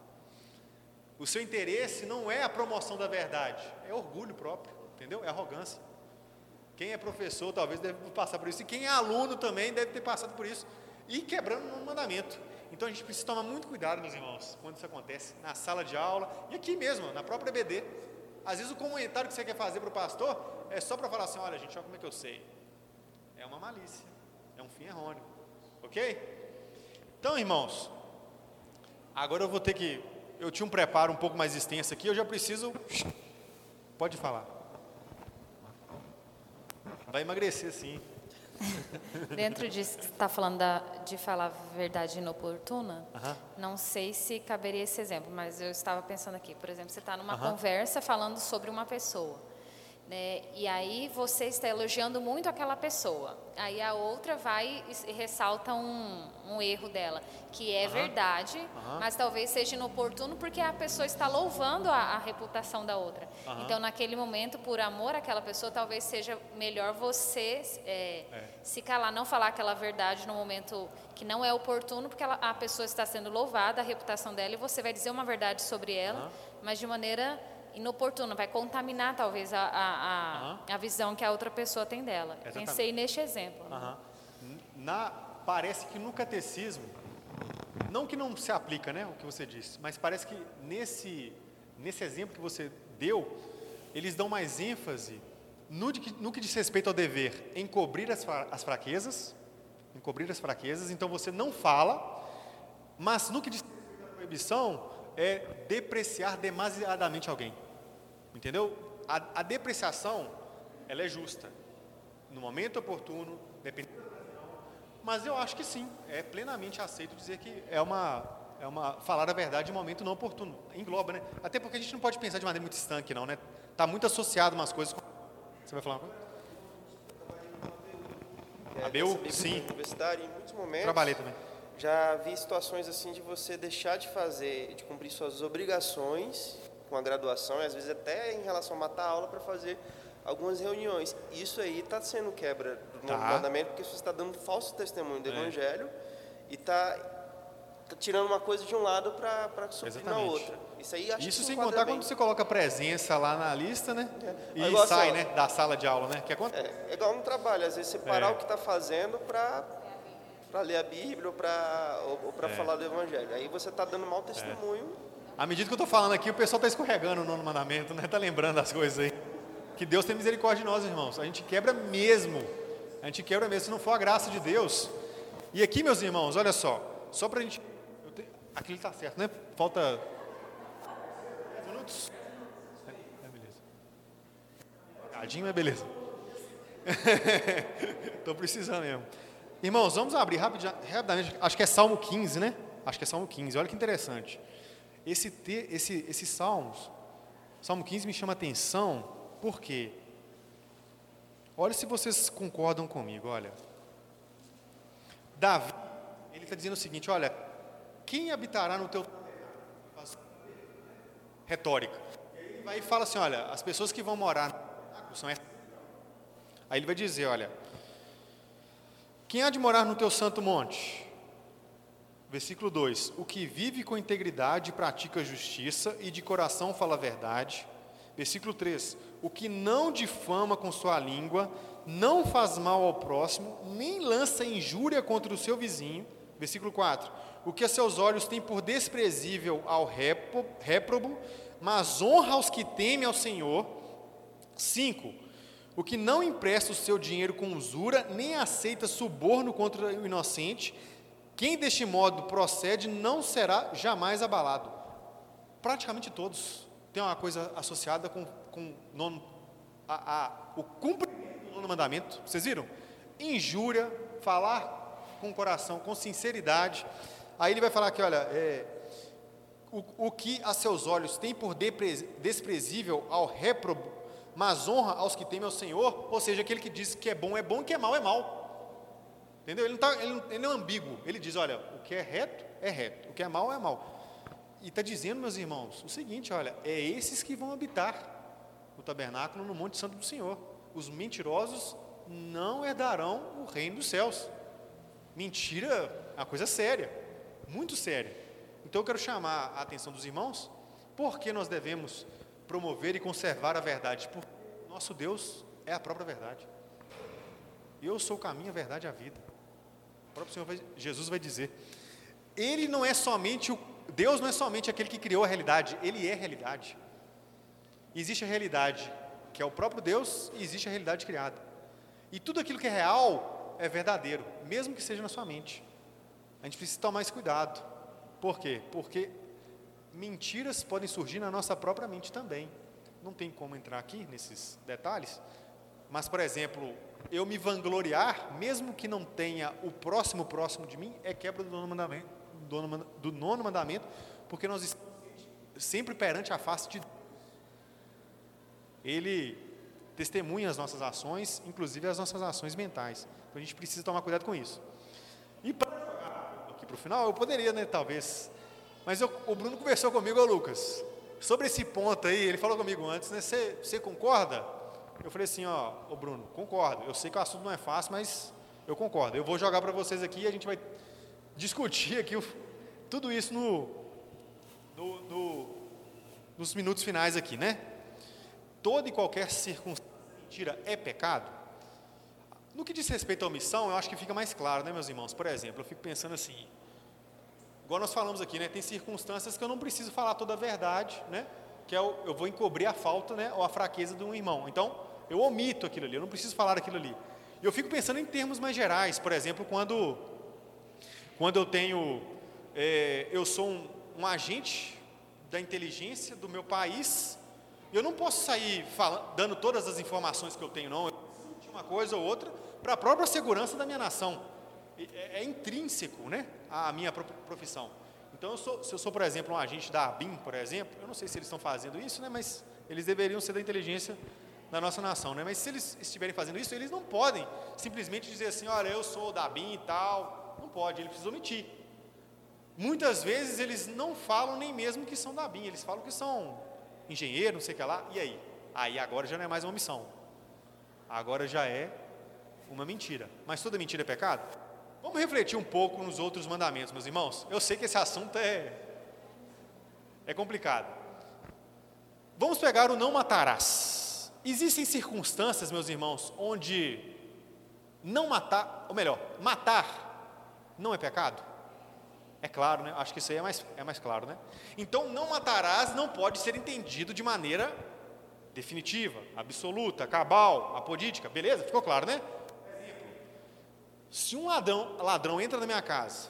O seu interesse não é a promoção da verdade, é orgulho próprio, entendeu? É arrogância. Quem é professor talvez deve passar por isso, e quem é aluno também deve ter passado por isso, e quebrando um mandamento. Então a gente precisa tomar muito cuidado, meus irmãos, quando isso acontece na sala de aula e aqui mesmo, na própria BD. Às vezes o comentário que você quer fazer para o pastor é só para falar assim: olha, gente, olha como é que eu sei. É uma malícia, é um fim errôneo. Ok? Então, irmãos, agora eu vou ter que eu tinha um preparo um pouco mais extenso aqui, eu já preciso. Pode falar. Vai emagrecer sim. [laughs] Dentro disso que você está falando da, de falar verdade inoportuna, uh -huh. não sei se caberia esse exemplo, mas eu estava pensando aqui. Por exemplo, você está numa uh -huh. conversa falando sobre uma pessoa. Né? E aí você está elogiando muito aquela pessoa. Aí a outra vai e ressalta um, um erro dela, que é uhum. verdade, uhum. mas talvez seja inoportuno porque a pessoa está louvando a, a reputação da outra. Uhum. Então, naquele momento, por amor àquela pessoa, talvez seja melhor você é, é. se calar, não falar aquela verdade no momento que não é oportuno, porque ela, a pessoa está sendo louvada, a reputação dela, e você vai dizer uma verdade sobre ela, mas de maneira inoportuna, vai contaminar talvez a, a, a, a, visão que a outra pessoa tem dela. Exatamente. Pensei neste exemplo. Na, parece que no catecismo, não que não se aplica né, o que você disse, mas parece que nesse, nesse exemplo que você deu, eles dão mais ênfase no, de, no que diz respeito ao dever encobrir as, as fraquezas, encobrir as fraquezas, então você não fala, mas no que diz respeito à proibição, é depreciar demasiadamente alguém. Entendeu? A, a depreciação, ela é justa. No momento oportuno, dependendo mas eu acho que sim, é plenamente aceito dizer que é uma, é uma falar a verdade em momento não oportuno. Engloba, né? Até porque a gente não pode pensar de maneira muito estanque, não, né? Está muito associado umas coisas. Com... Você vai falar uma coisa? É? Sim. Universitário, em muitos momentos. Trabalhei também. Já vi situações assim de você deixar de fazer, de cumprir suas obrigações com a graduação, e às vezes até em relação a matar a aula para fazer algumas reuniões. Isso aí está sendo quebra do tá. mandamento, porque você está dando falso testemunho do é. Evangelho e está tá tirando uma coisa de um lado para suprir na outra. Isso aí acho Isso sem contar bem. quando você coloca presença lá na lista, né? É. E é sai, assim, né, da sala de aula, né? Que acontece? É, é igual no trabalho, às vezes você parar é. o que está fazendo para para ler a Bíblia ou para ou, ou para é. falar do Evangelho. Aí você está dando mau testemunho à medida que eu estou falando aqui, o pessoal está escorregando no nono mandamento, né? Está lembrando as coisas aí. Que Deus tem misericórdia de nós, irmãos. A gente quebra mesmo. A gente quebra mesmo, se não for a graça de Deus. E aqui, meus irmãos, olha só. Só para a gente. Aquilo está certo, né? Falta. 10 minutos? É, é beleza. Cadinho é beleza. [laughs] Estou precisando mesmo. Irmãos, vamos abrir rapidamente. Acho que é Salmo 15, né? Acho que é Salmo 15. Olha que interessante. Esse, te, esse, esses salmos, Salmo 15 me chama atenção, porque, olha se vocês concordam comigo, olha. Davi, ele está dizendo o seguinte, olha, quem habitará no teu retórica. Ele vai e fala assim, olha, as pessoas que vão morar são essas. Aí ele vai dizer, olha, quem há de morar no teu santo monte? Versículo 2: O que vive com integridade pratica justiça e de coração fala a verdade. Versículo 3: O que não difama com sua língua, não faz mal ao próximo, nem lança injúria contra o seu vizinho. Versículo 4: O que a seus olhos tem por desprezível ao réprobo, mas honra aos que temem ao Senhor. 5: O que não empresta o seu dinheiro com usura, nem aceita suborno contra o inocente Quem deste modo procede não será jamais abalado. Praticamente todos têm uma coisa associada com, com nono, a, a, o cumprimento do nono mandamento. Vocês viram? Injúria, falar com o coração, com sinceridade. Aí ele vai falar aqui, olha, é, o, o que a seus olhos tem por desprezível ao réprobo, mas honra aos que temem ao Senhor, ou seja, aquele que diz que é bom é bom que é mal é mal. Entendeu? Ele não, tá, ele, ele não é ambíguo. Ele diz: olha, o que é reto é reto, o que é mal é mal. E está dizendo, meus irmãos, o seguinte: olha, é esses que vão habitar o tabernáculo no Monte Santo do Senhor. Os mentirosos não herdarão o reino dos céus. Mentira é uma coisa séria, muito séria. Então eu quero chamar a atenção dos irmãos, porque nós devemos promover e conservar a verdade, porque nosso Deus é a própria verdade. Eu sou o caminho, a verdade e a vida. O próprio Senhor vai, Jesus vai dizer. Ele não é somente o Deus não é somente aquele que criou a realidade, ele é realidade. Existe a realidade que é o próprio Deus e existe a realidade criada. E tudo aquilo que é real é verdadeiro, mesmo que seja na sua mente. A gente precisa tomar mais cuidado. Por quê? Porque mentiras podem surgir na nossa própria mente também. Não tem como entrar aqui nesses detalhes, mas, por exemplo, eu me vangloriar, mesmo que não tenha o próximo próximo de mim, é quebra do nono mandamento, do nono mandamento porque nós estamos sempre perante a face de Deus. Ele testemunha as nossas ações, inclusive as nossas ações mentais. Então a gente precisa tomar cuidado com isso. E para aqui para o final, eu poderia, né, talvez. Mas eu, o Bruno conversou comigo, Lucas, sobre esse ponto aí, ele falou comigo antes, né? Você concorda? Eu falei assim, ó, ô Bruno, concordo. Eu sei que o assunto não é fácil, mas eu concordo. Eu vou jogar para vocês aqui e a gente vai discutir aqui o, tudo isso no, no, no, nos minutos finais aqui, né? Toda e qualquer circunstância é pecado? No que diz respeito à omissão, eu acho que fica mais claro, né, meus irmãos? Por exemplo, eu fico pensando assim, igual nós falamos aqui, né? Tem circunstâncias que eu não preciso falar toda a verdade, né? Que é o, eu vou encobrir a falta, né? Ou a fraqueza de um irmão. Então, eu omito aquilo ali, eu não preciso falar aquilo ali. Eu fico pensando em termos mais gerais, por exemplo, quando, quando eu tenho, é, eu sou um, um, agente da inteligência do meu país, eu não posso sair falando, dando todas as informações que eu tenho, não. Eu preciso uma coisa ou outra para a própria segurança da minha nação. É, é intrínseco, né, à minha profissão. Então, eu sou, se eu sou, por exemplo, um agente da ABIN, por exemplo, eu não sei se eles estão fazendo isso, né, mas eles deveriam ser da inteligência da nossa nação, né? Mas se eles estiverem fazendo isso, eles não podem simplesmente dizer assim, olha, eu sou da BIM e tal. Não pode, ele precisa omitir. Muitas vezes eles não falam nem mesmo que são da BIM, eles falam que são engenheiro, não sei o que lá, e aí? Aí agora já não é mais uma missão. Agora já é uma mentira. Mas toda mentira é pecado? Vamos refletir um pouco nos outros mandamentos, meus irmãos. Eu sei que esse assunto é é complicado. Vamos pegar o não matarás. Existem circunstâncias, meus irmãos, onde não matar, ou melhor, matar não é pecado? É claro, né? Acho que isso aí é mais, é mais claro, né? Então, não matarás não pode ser entendido de maneira definitiva, absoluta, cabal, apodítica, beleza? Ficou claro, né? Se um ladrão, ladrão entra na minha casa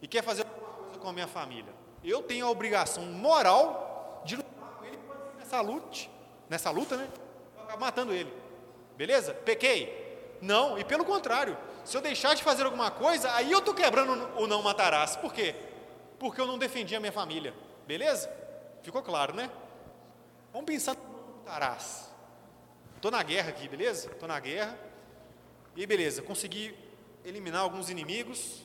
e quer fazer alguma coisa com a minha família, eu tenho a obrigação moral de lutar com ele nessa luta nessa luta, né? matando ele. Beleza? Pequei? Não, e pelo contrário, se eu deixar de fazer alguma coisa, aí eu estou quebrando o não matarás. Por quê? Porque eu não defendi a minha família. Beleza? Ficou claro, né? Vamos pensar no não matarás. Estou na guerra aqui, beleza? Estou na guerra. E beleza, consegui eliminar alguns inimigos.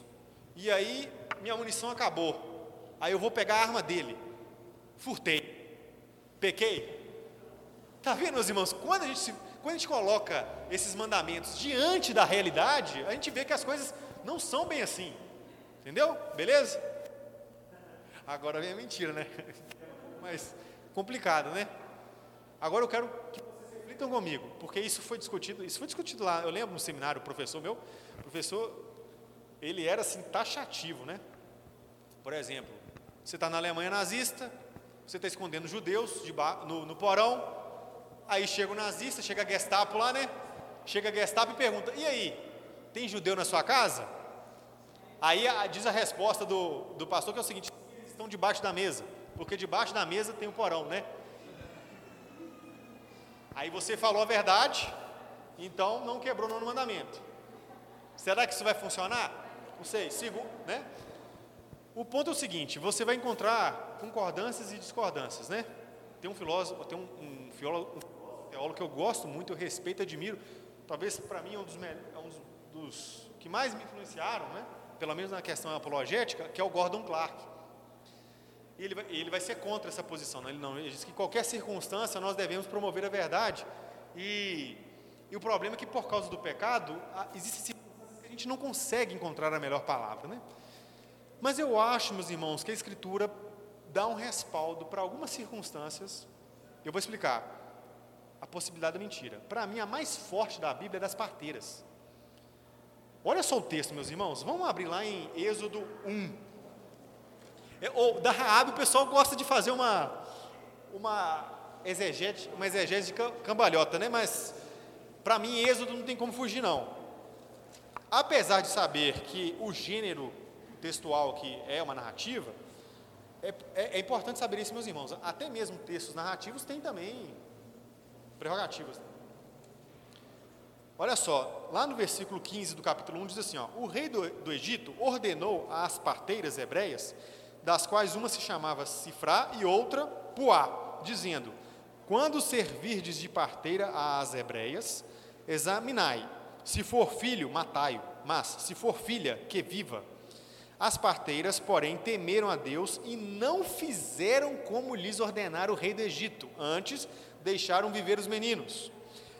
E aí minha munição acabou. Aí eu vou pegar a arma dele. Furtei. Pequei? Está vendo, meus irmãos? Quando a, gente, quando a gente coloca esses mandamentos diante da realidade, a gente vê que as coisas não são bem assim. Entendeu? Beleza? Agora vem a mentira, né? [laughs] Mas complicado, né? Agora eu quero que vocês reflitam comigo, porque isso foi discutido, isso foi discutido lá, eu lembro no seminário, o professor meu, o professor, ele era assim, taxativo, né? Por exemplo, você está na Alemanha nazista, você está escondendo judeus de, no, no porão, Aí chega o nazista, chega a Gestapo lá, né? Chega a Gestapo e pergunta: e aí, tem judeu na sua casa? Aí a, diz a resposta do, do pastor que é o seguinte: estão debaixo da mesa, porque debaixo da mesa tem o porão, né? Aí você falou a verdade, então não quebrou no mandamento. Será que isso vai funcionar? Não sei, segundo, né? O ponto é o seguinte: você vai encontrar concordâncias e discordâncias, né? Tem um filósofo, tem um, um, um teólogo que eu gosto muito, eu respeito, admiro. Talvez para mim é um dos, é um dos que mais me influenciaram, né? Pelo menos na questão apologética, que é o Gordon Clark. E ele vai, ele vai ser contra essa posição. Né? Ele não ele diz que em qualquer circunstância nós devemos promover a verdade. E, e o problema é que por causa do pecado existe circunstâncias que a gente não consegue encontrar a melhor palavra, né? Mas eu acho, meus irmãos, que a Escritura dá um respaldo para algumas circunstâncias. Eu vou explicar. A possibilidade da mentira. Para mim, a mais forte da Bíblia é das parteiras. Olha só o texto, meus irmãos. Vamos abrir lá em Êxodo 1. É, ou da Raab, o pessoal gosta de fazer uma, uma exegese, uma exegese de cambalhota, né? Mas para mim, Êxodo não tem como fugir, não. Apesar de saber que o gênero textual que é uma narrativa, é, é, é, importante saber isso, meus irmãos. Até mesmo textos narrativos têm também prerrogativas. Olha só, lá no versículo 15 do capítulo 1 diz assim: ó, O rei do, do Egito ordenou às parteiras hebreias, das quais uma se chamava Sifrá e outra Puá, dizendo: Quando servirdes de parteira às hebreias, examinai, se for filho, matai-o, mas se for filha, que viva as parteiras, porém, temeram a Deus e não fizeram como lhes ordenara o rei do Egito, antes deixaram viver os meninos.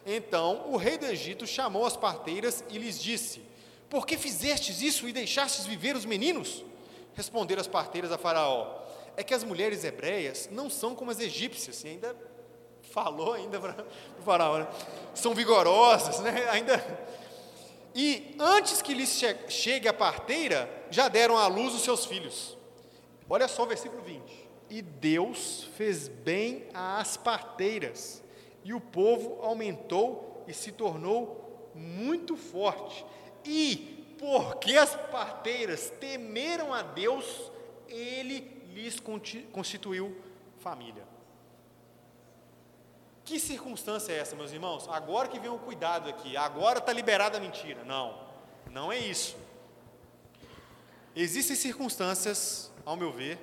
Então o rei do Egito chamou as parteiras e lhes disse: Por que fizestes isso e deixastes viver os meninos? Responderam as parteiras a Faraó: É que as mulheres hebreias não são como as egípcias, e ainda falou ainda para o Faraó, né? são vigorosas, né? ainda e antes que lhes chegue a parteira, já deram à luz os seus filhos. Olha só o versículo 20. E Deus fez bem às parteiras, e o povo aumentou e se tornou muito forte. E porque as parteiras temeram a Deus, ele lhes constituiu família. Que circunstância é essa, meus irmãos? Agora que vem o cuidado aqui, agora está liberada a mentira. Não, não é isso. Existem circunstâncias, ao meu ver,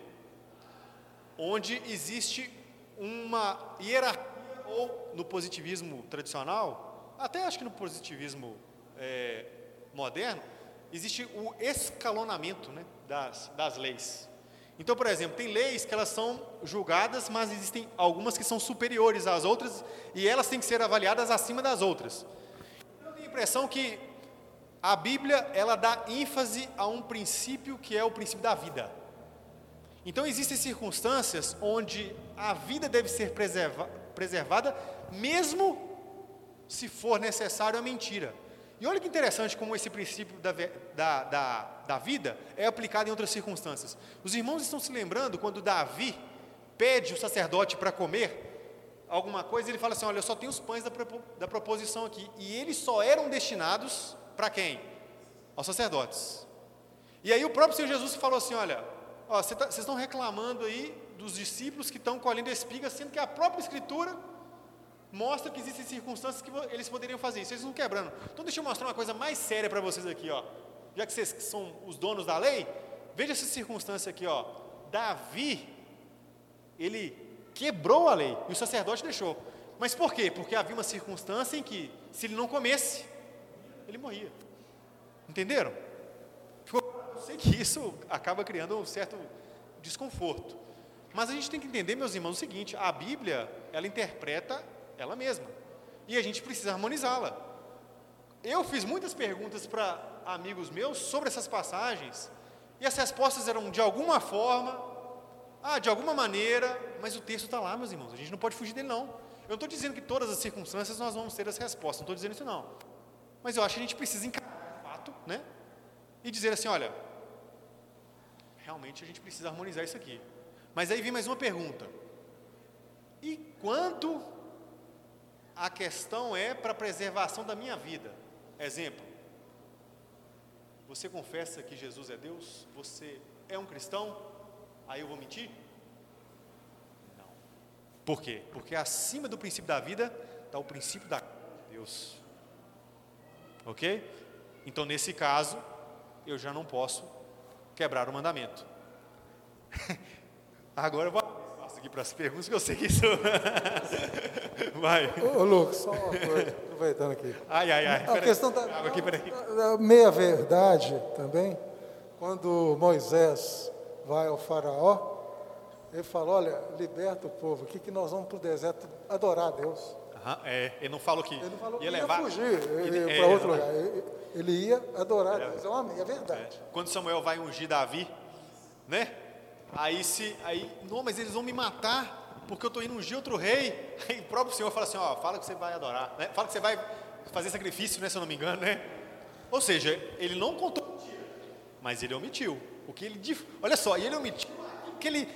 onde existe uma hierarquia, ou no positivismo tradicional, até acho que no positivismo é, moderno, existe o escalonamento né, das, das leis. Então, por exemplo, tem leis que elas são julgadas, mas existem algumas que são superiores às outras e elas têm que ser avaliadas acima das outras. Eu tenho a impressão que a Bíblia ela dá ênfase a um princípio que é o princípio da vida. Então existem circunstâncias onde a vida deve ser preserva, preservada, mesmo se for necessário a mentira. E olha que interessante como esse princípio da, da, da, da vida é aplicado em outras circunstâncias. Os irmãos estão se lembrando quando Davi pede o sacerdote para comer alguma coisa, ele fala assim: Olha, eu só tenho os pães da, da proposição aqui. E eles só eram destinados para quem? Aos sacerdotes. E aí o próprio Senhor Jesus falou assim: Olha, vocês tá, estão reclamando aí dos discípulos que estão colhendo espigas, sendo que a própria Escritura mostra que existem circunstâncias que eles poderiam fazer isso, eles estão quebrando. Então deixa eu mostrar uma coisa mais séria para vocês aqui, ó. Já que vocês são os donos da lei, veja essa circunstância aqui, ó. Davi, ele quebrou a lei e o sacerdote deixou. Mas por quê? Porque havia uma circunstância em que, se ele não comesse, ele morria. Entenderam? Eu sei que isso acaba criando um certo desconforto. Mas a gente tem que entender, meus irmãos, o seguinte: a Bíblia, ela interpreta ela mesma. E a gente precisa harmonizá-la. Eu fiz muitas perguntas para amigos meus sobre essas passagens, e as respostas eram de alguma forma, ah, de alguma maneira, mas o texto está lá, meus irmãos, a gente não pode fugir dele, não. Eu não estou dizendo que todas as circunstâncias nós vamos ter as respostas, não estou dizendo isso, não. Mas eu acho que a gente precisa encarar o fato, né? E dizer assim: olha, realmente a gente precisa harmonizar isso aqui. Mas aí vem mais uma pergunta: e quanto a questão é para a preservação da minha vida. Exemplo. Você confessa que Jesus é Deus? Você é um cristão? Aí eu vou mentir? Não. Por quê? Porque acima do princípio da vida está o princípio da Deus. Ok? Então, nesse caso, eu já não posso quebrar o mandamento. [laughs] Agora eu vou passo aqui para as perguntas, que eu sei que isso. [laughs] Vai. Ô, Lucas, só uma coisa, aproveitando aqui. Ai, ai, ai. A questão da, aqui, da meia-verdade também, quando Moisés vai ao Faraó, ele fala: Olha, liberta o povo, o que, que nós vamos para o deserto adorar a Deus. Uhum, é, ele não falou que ele não falou ia, levar, ia fugir para é, outro lugar. Ele, ele ia adorar é, Deus. É, uma, é verdade. Quando Samuel vai ungir Davi, né? Aí se, aí, não, mas eles vão me matar porque eu estou indo ungir outro rei. [laughs] Aí o próprio Senhor fala assim, ó, fala que você vai adorar, né? Fala que você vai fazer sacrifício, né? Se eu não me engano, né? Ou seja, ele não contou mas ele omitiu. O que ele, olha só, e ele omitiu o que ele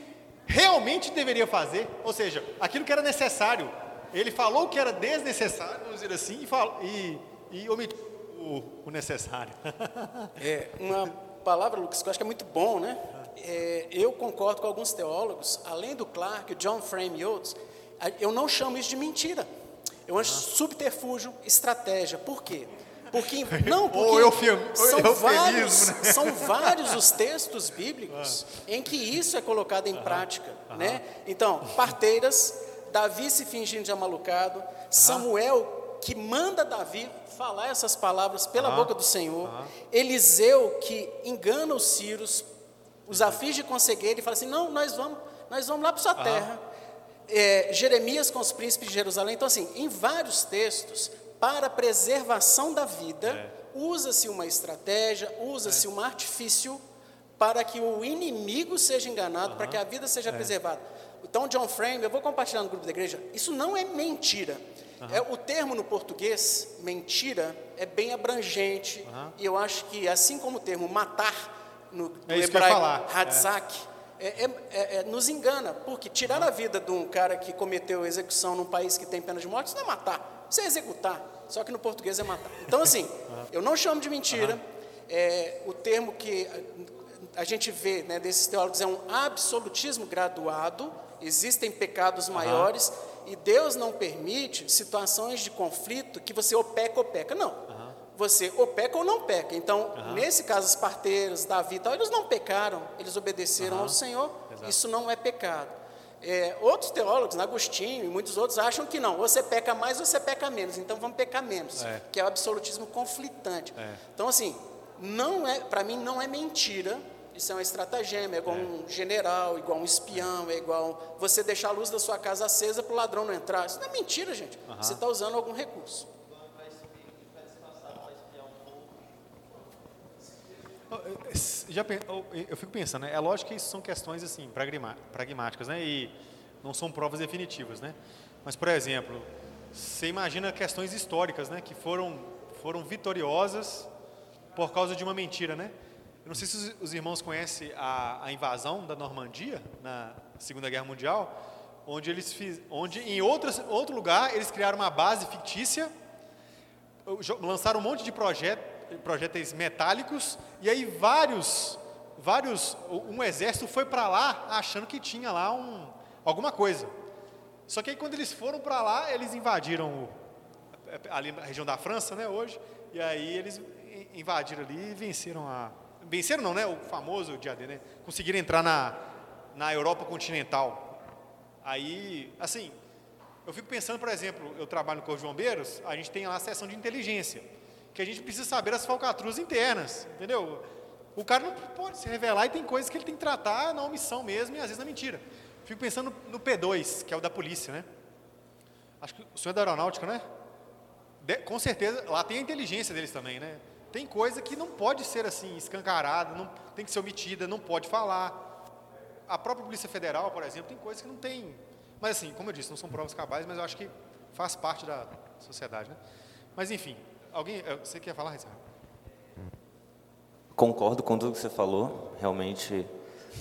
realmente deveria fazer, ou seja, aquilo que era necessário. Ele falou que era desnecessário, vamos dizer assim, e, e, e omitiu o, o necessário. [laughs] é uma palavra, Lucas, que eu acho que é muito bom, né? É, eu concordo com alguns teólogos, além do Clark, John Frame e outros, eu não chamo isso de mentira. Eu acho subterfúgio, estratégia. Por quê? Porque [laughs] não, porque eufem, são vários, né? são [laughs] vários os textos bíblicos ah. em que isso é colocado em prática, né? Então, parteiras, Davi se fingindo de amalucado, Samuel que manda Davi falar essas palavras pela boca do Senhor, Eliseu que engana os Círios, os aflige com cegueira e fala assim: não, nós vamos, nós vamos lá para sua terra. É, Jeremias com os príncipes de Jerusalém. Então, assim, em vários textos, para a preservação da vida, é. usa-se uma estratégia, usa-se é. um artifício para que o inimigo seja enganado, para que a vida seja é. preservada. Então, John Frame, eu vou compartilhar no grupo da igreja, isso não é mentira. Uhum. É, o termo no português, mentira, é bem abrangente, uhum. e eu acho que, assim como o termo matar, no, no é hebraico, Hadzak, é. É, é, é. nos engana, porque tirar a vida de um cara que cometeu execução num país que tem pena de morte, isso não é matar, isso é executar, só que no português é matar. Então, assim, eu não chamo de mentira, o termo que a gente vê né, desses teólogos é um absolutismo graduado, existem pecados maiores, e Deus não permite situações de conflito que você ou peca ou peca, não você ou peca ou não peca. Então, uhum. nesse caso, os parteiros, Davi tal, eles não pecaram, eles obedeceram uhum. ao Senhor, Exato. isso não é pecado. É, outros teólogos, Agostinho e muitos outros, acham que não, você peca mais ou você peca menos, então vamos pecar menos, é. que é o absolutismo conflitante. É. Então, assim, não é, para mim não é mentira, isso é uma estratagema, é igual é. um general, igual um espião, é igual você deixar a luz da sua casa acesa para o ladrão não entrar. Isso não é mentira, gente. Uhum. Você está usando algum recurso. Já, eu fico pensando, né? é lógico que isso são questões assim pragmáticas, né? E não são provas definitivas, né? Mas, por exemplo, você imagina questões históricas, né? Que foram foram vitoriosas por causa de uma mentira, né? Eu não sei se os irmãos conhecem a, a invasão da Normandia na Segunda Guerra Mundial, onde eles fiz, onde em outro lugar eles criaram uma base fictícia, lançaram um monte de projetos projéteis metálicos, e aí vários, vários, um exército foi para lá achando que tinha lá um, alguma coisa. Só que aí quando eles foram para lá, eles invadiram o, ali a região da França, né, hoje, e aí eles invadiram ali e venceram a, venceram não, né, o famoso Diadema, né, conseguiram entrar na, na Europa continental. Aí, assim, eu fico pensando, por exemplo, eu trabalho no Corpo de Bombeiros, a gente tem lá a seção de inteligência que a gente precisa saber as falcatruas internas, entendeu? O cara não pode se revelar e tem coisas que ele tem que tratar na omissão mesmo e às vezes na mentira. Fico pensando no P2, que é o da polícia, né? Acho que o senhor é da aeronáutica, né? De, com certeza, lá tem a inteligência deles também, né? Tem coisa que não pode ser assim, escancarada, não, tem que ser omitida, não pode falar. A própria Polícia Federal, por exemplo, tem coisas que não tem. Mas assim, como eu disse, não são provas cabais, mas eu acho que faz parte da sociedade, né? Mas enfim, Alguém, você quer falar, Rizal? Concordo com tudo que você falou. Realmente,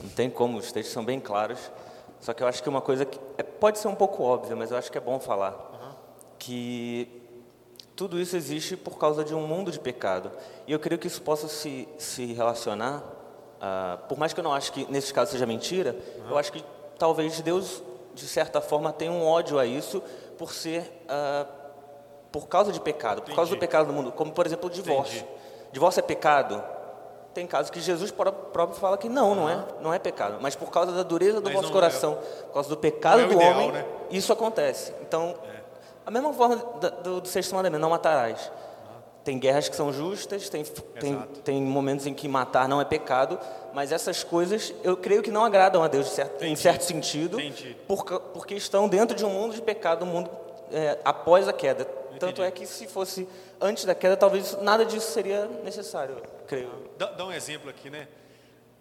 não tem como, os textos são bem claros. Só que eu acho que uma coisa que é, pode ser um pouco óbvia, mas eu acho que é bom falar. Uhum. Que tudo isso existe por causa de um mundo de pecado. E eu creio que isso possa se, se relacionar, uh, por mais que eu não acho que nesse caso seja mentira, uhum. eu acho que talvez Deus, de certa forma, tenha um ódio a isso por ser uh, por causa de pecado, por causa do pecado do mundo, como por exemplo o divórcio. Entendi. Divórcio é pecado? Tem casos que Jesus próprio fala que não, uhum. não é, não é pecado. Mas por causa da dureza do mas vosso coração, é, por causa do pecado é do ideal, homem, né? isso acontece. Então, é. a mesma forma do, do, do sexto mandamento, não matarás. Tem guerras que são justas, tem, tem, tem, momentos em que matar não é pecado, mas essas coisas eu creio que não agradam a Deus certo, em certo sentido, por, porque estão dentro de um mundo de pecado, um mundo é, após a queda. Entendi. Tanto é que se fosse antes da queda, talvez nada disso seria necessário, creio. Dá, dá um exemplo aqui, né?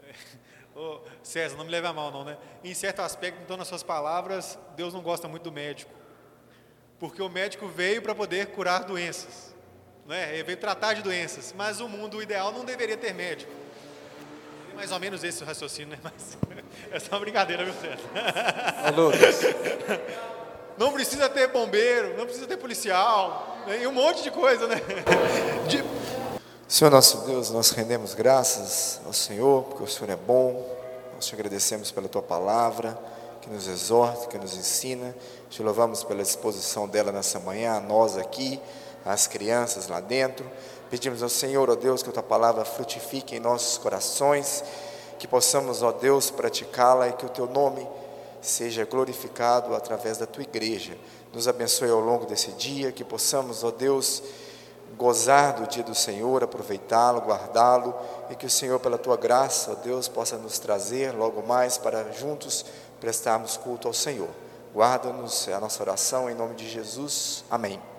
[laughs] Ô, César, não me leve a mal não, né? Em certo aspecto, então, nas suas palavras, Deus não gosta muito do médico. Porque o médico veio para poder curar doenças né? ele veio tratar de doenças, mas o mundo ideal não deveria ter médico. É mais ou menos esse o raciocínio, né? Mas [laughs] é só uma brincadeira, viu, César? Lucas. [laughs] Não precisa ter bombeiro, não precisa ter policial, né? e um monte de coisa, né? [laughs] De... Senhor nosso Deus, nós rendemos graças ao Senhor, porque o Senhor é bom, nós te agradecemos pela tua palavra, que nos exorta, que nos ensina, te louvamos pela exposição dela nessa manhã, a nós aqui, as crianças lá dentro. Pedimos ao Senhor, ó Deus, que a tua palavra frutifique em nossos corações, que possamos, ó Deus, praticá-la e que o teu nome seja glorificado através da tua igreja. Nos abençoe ao longo desse dia, que possamos, ó Deus, gozar do dia do Senhor, aproveitá-lo, guardá-lo e que o Senhor, pela tua graça, ó Deus, possa nos trazer logo mais para juntos prestarmos culto ao Senhor. Guarda-nos, é a nossa oração em nome de Jesus. Amém.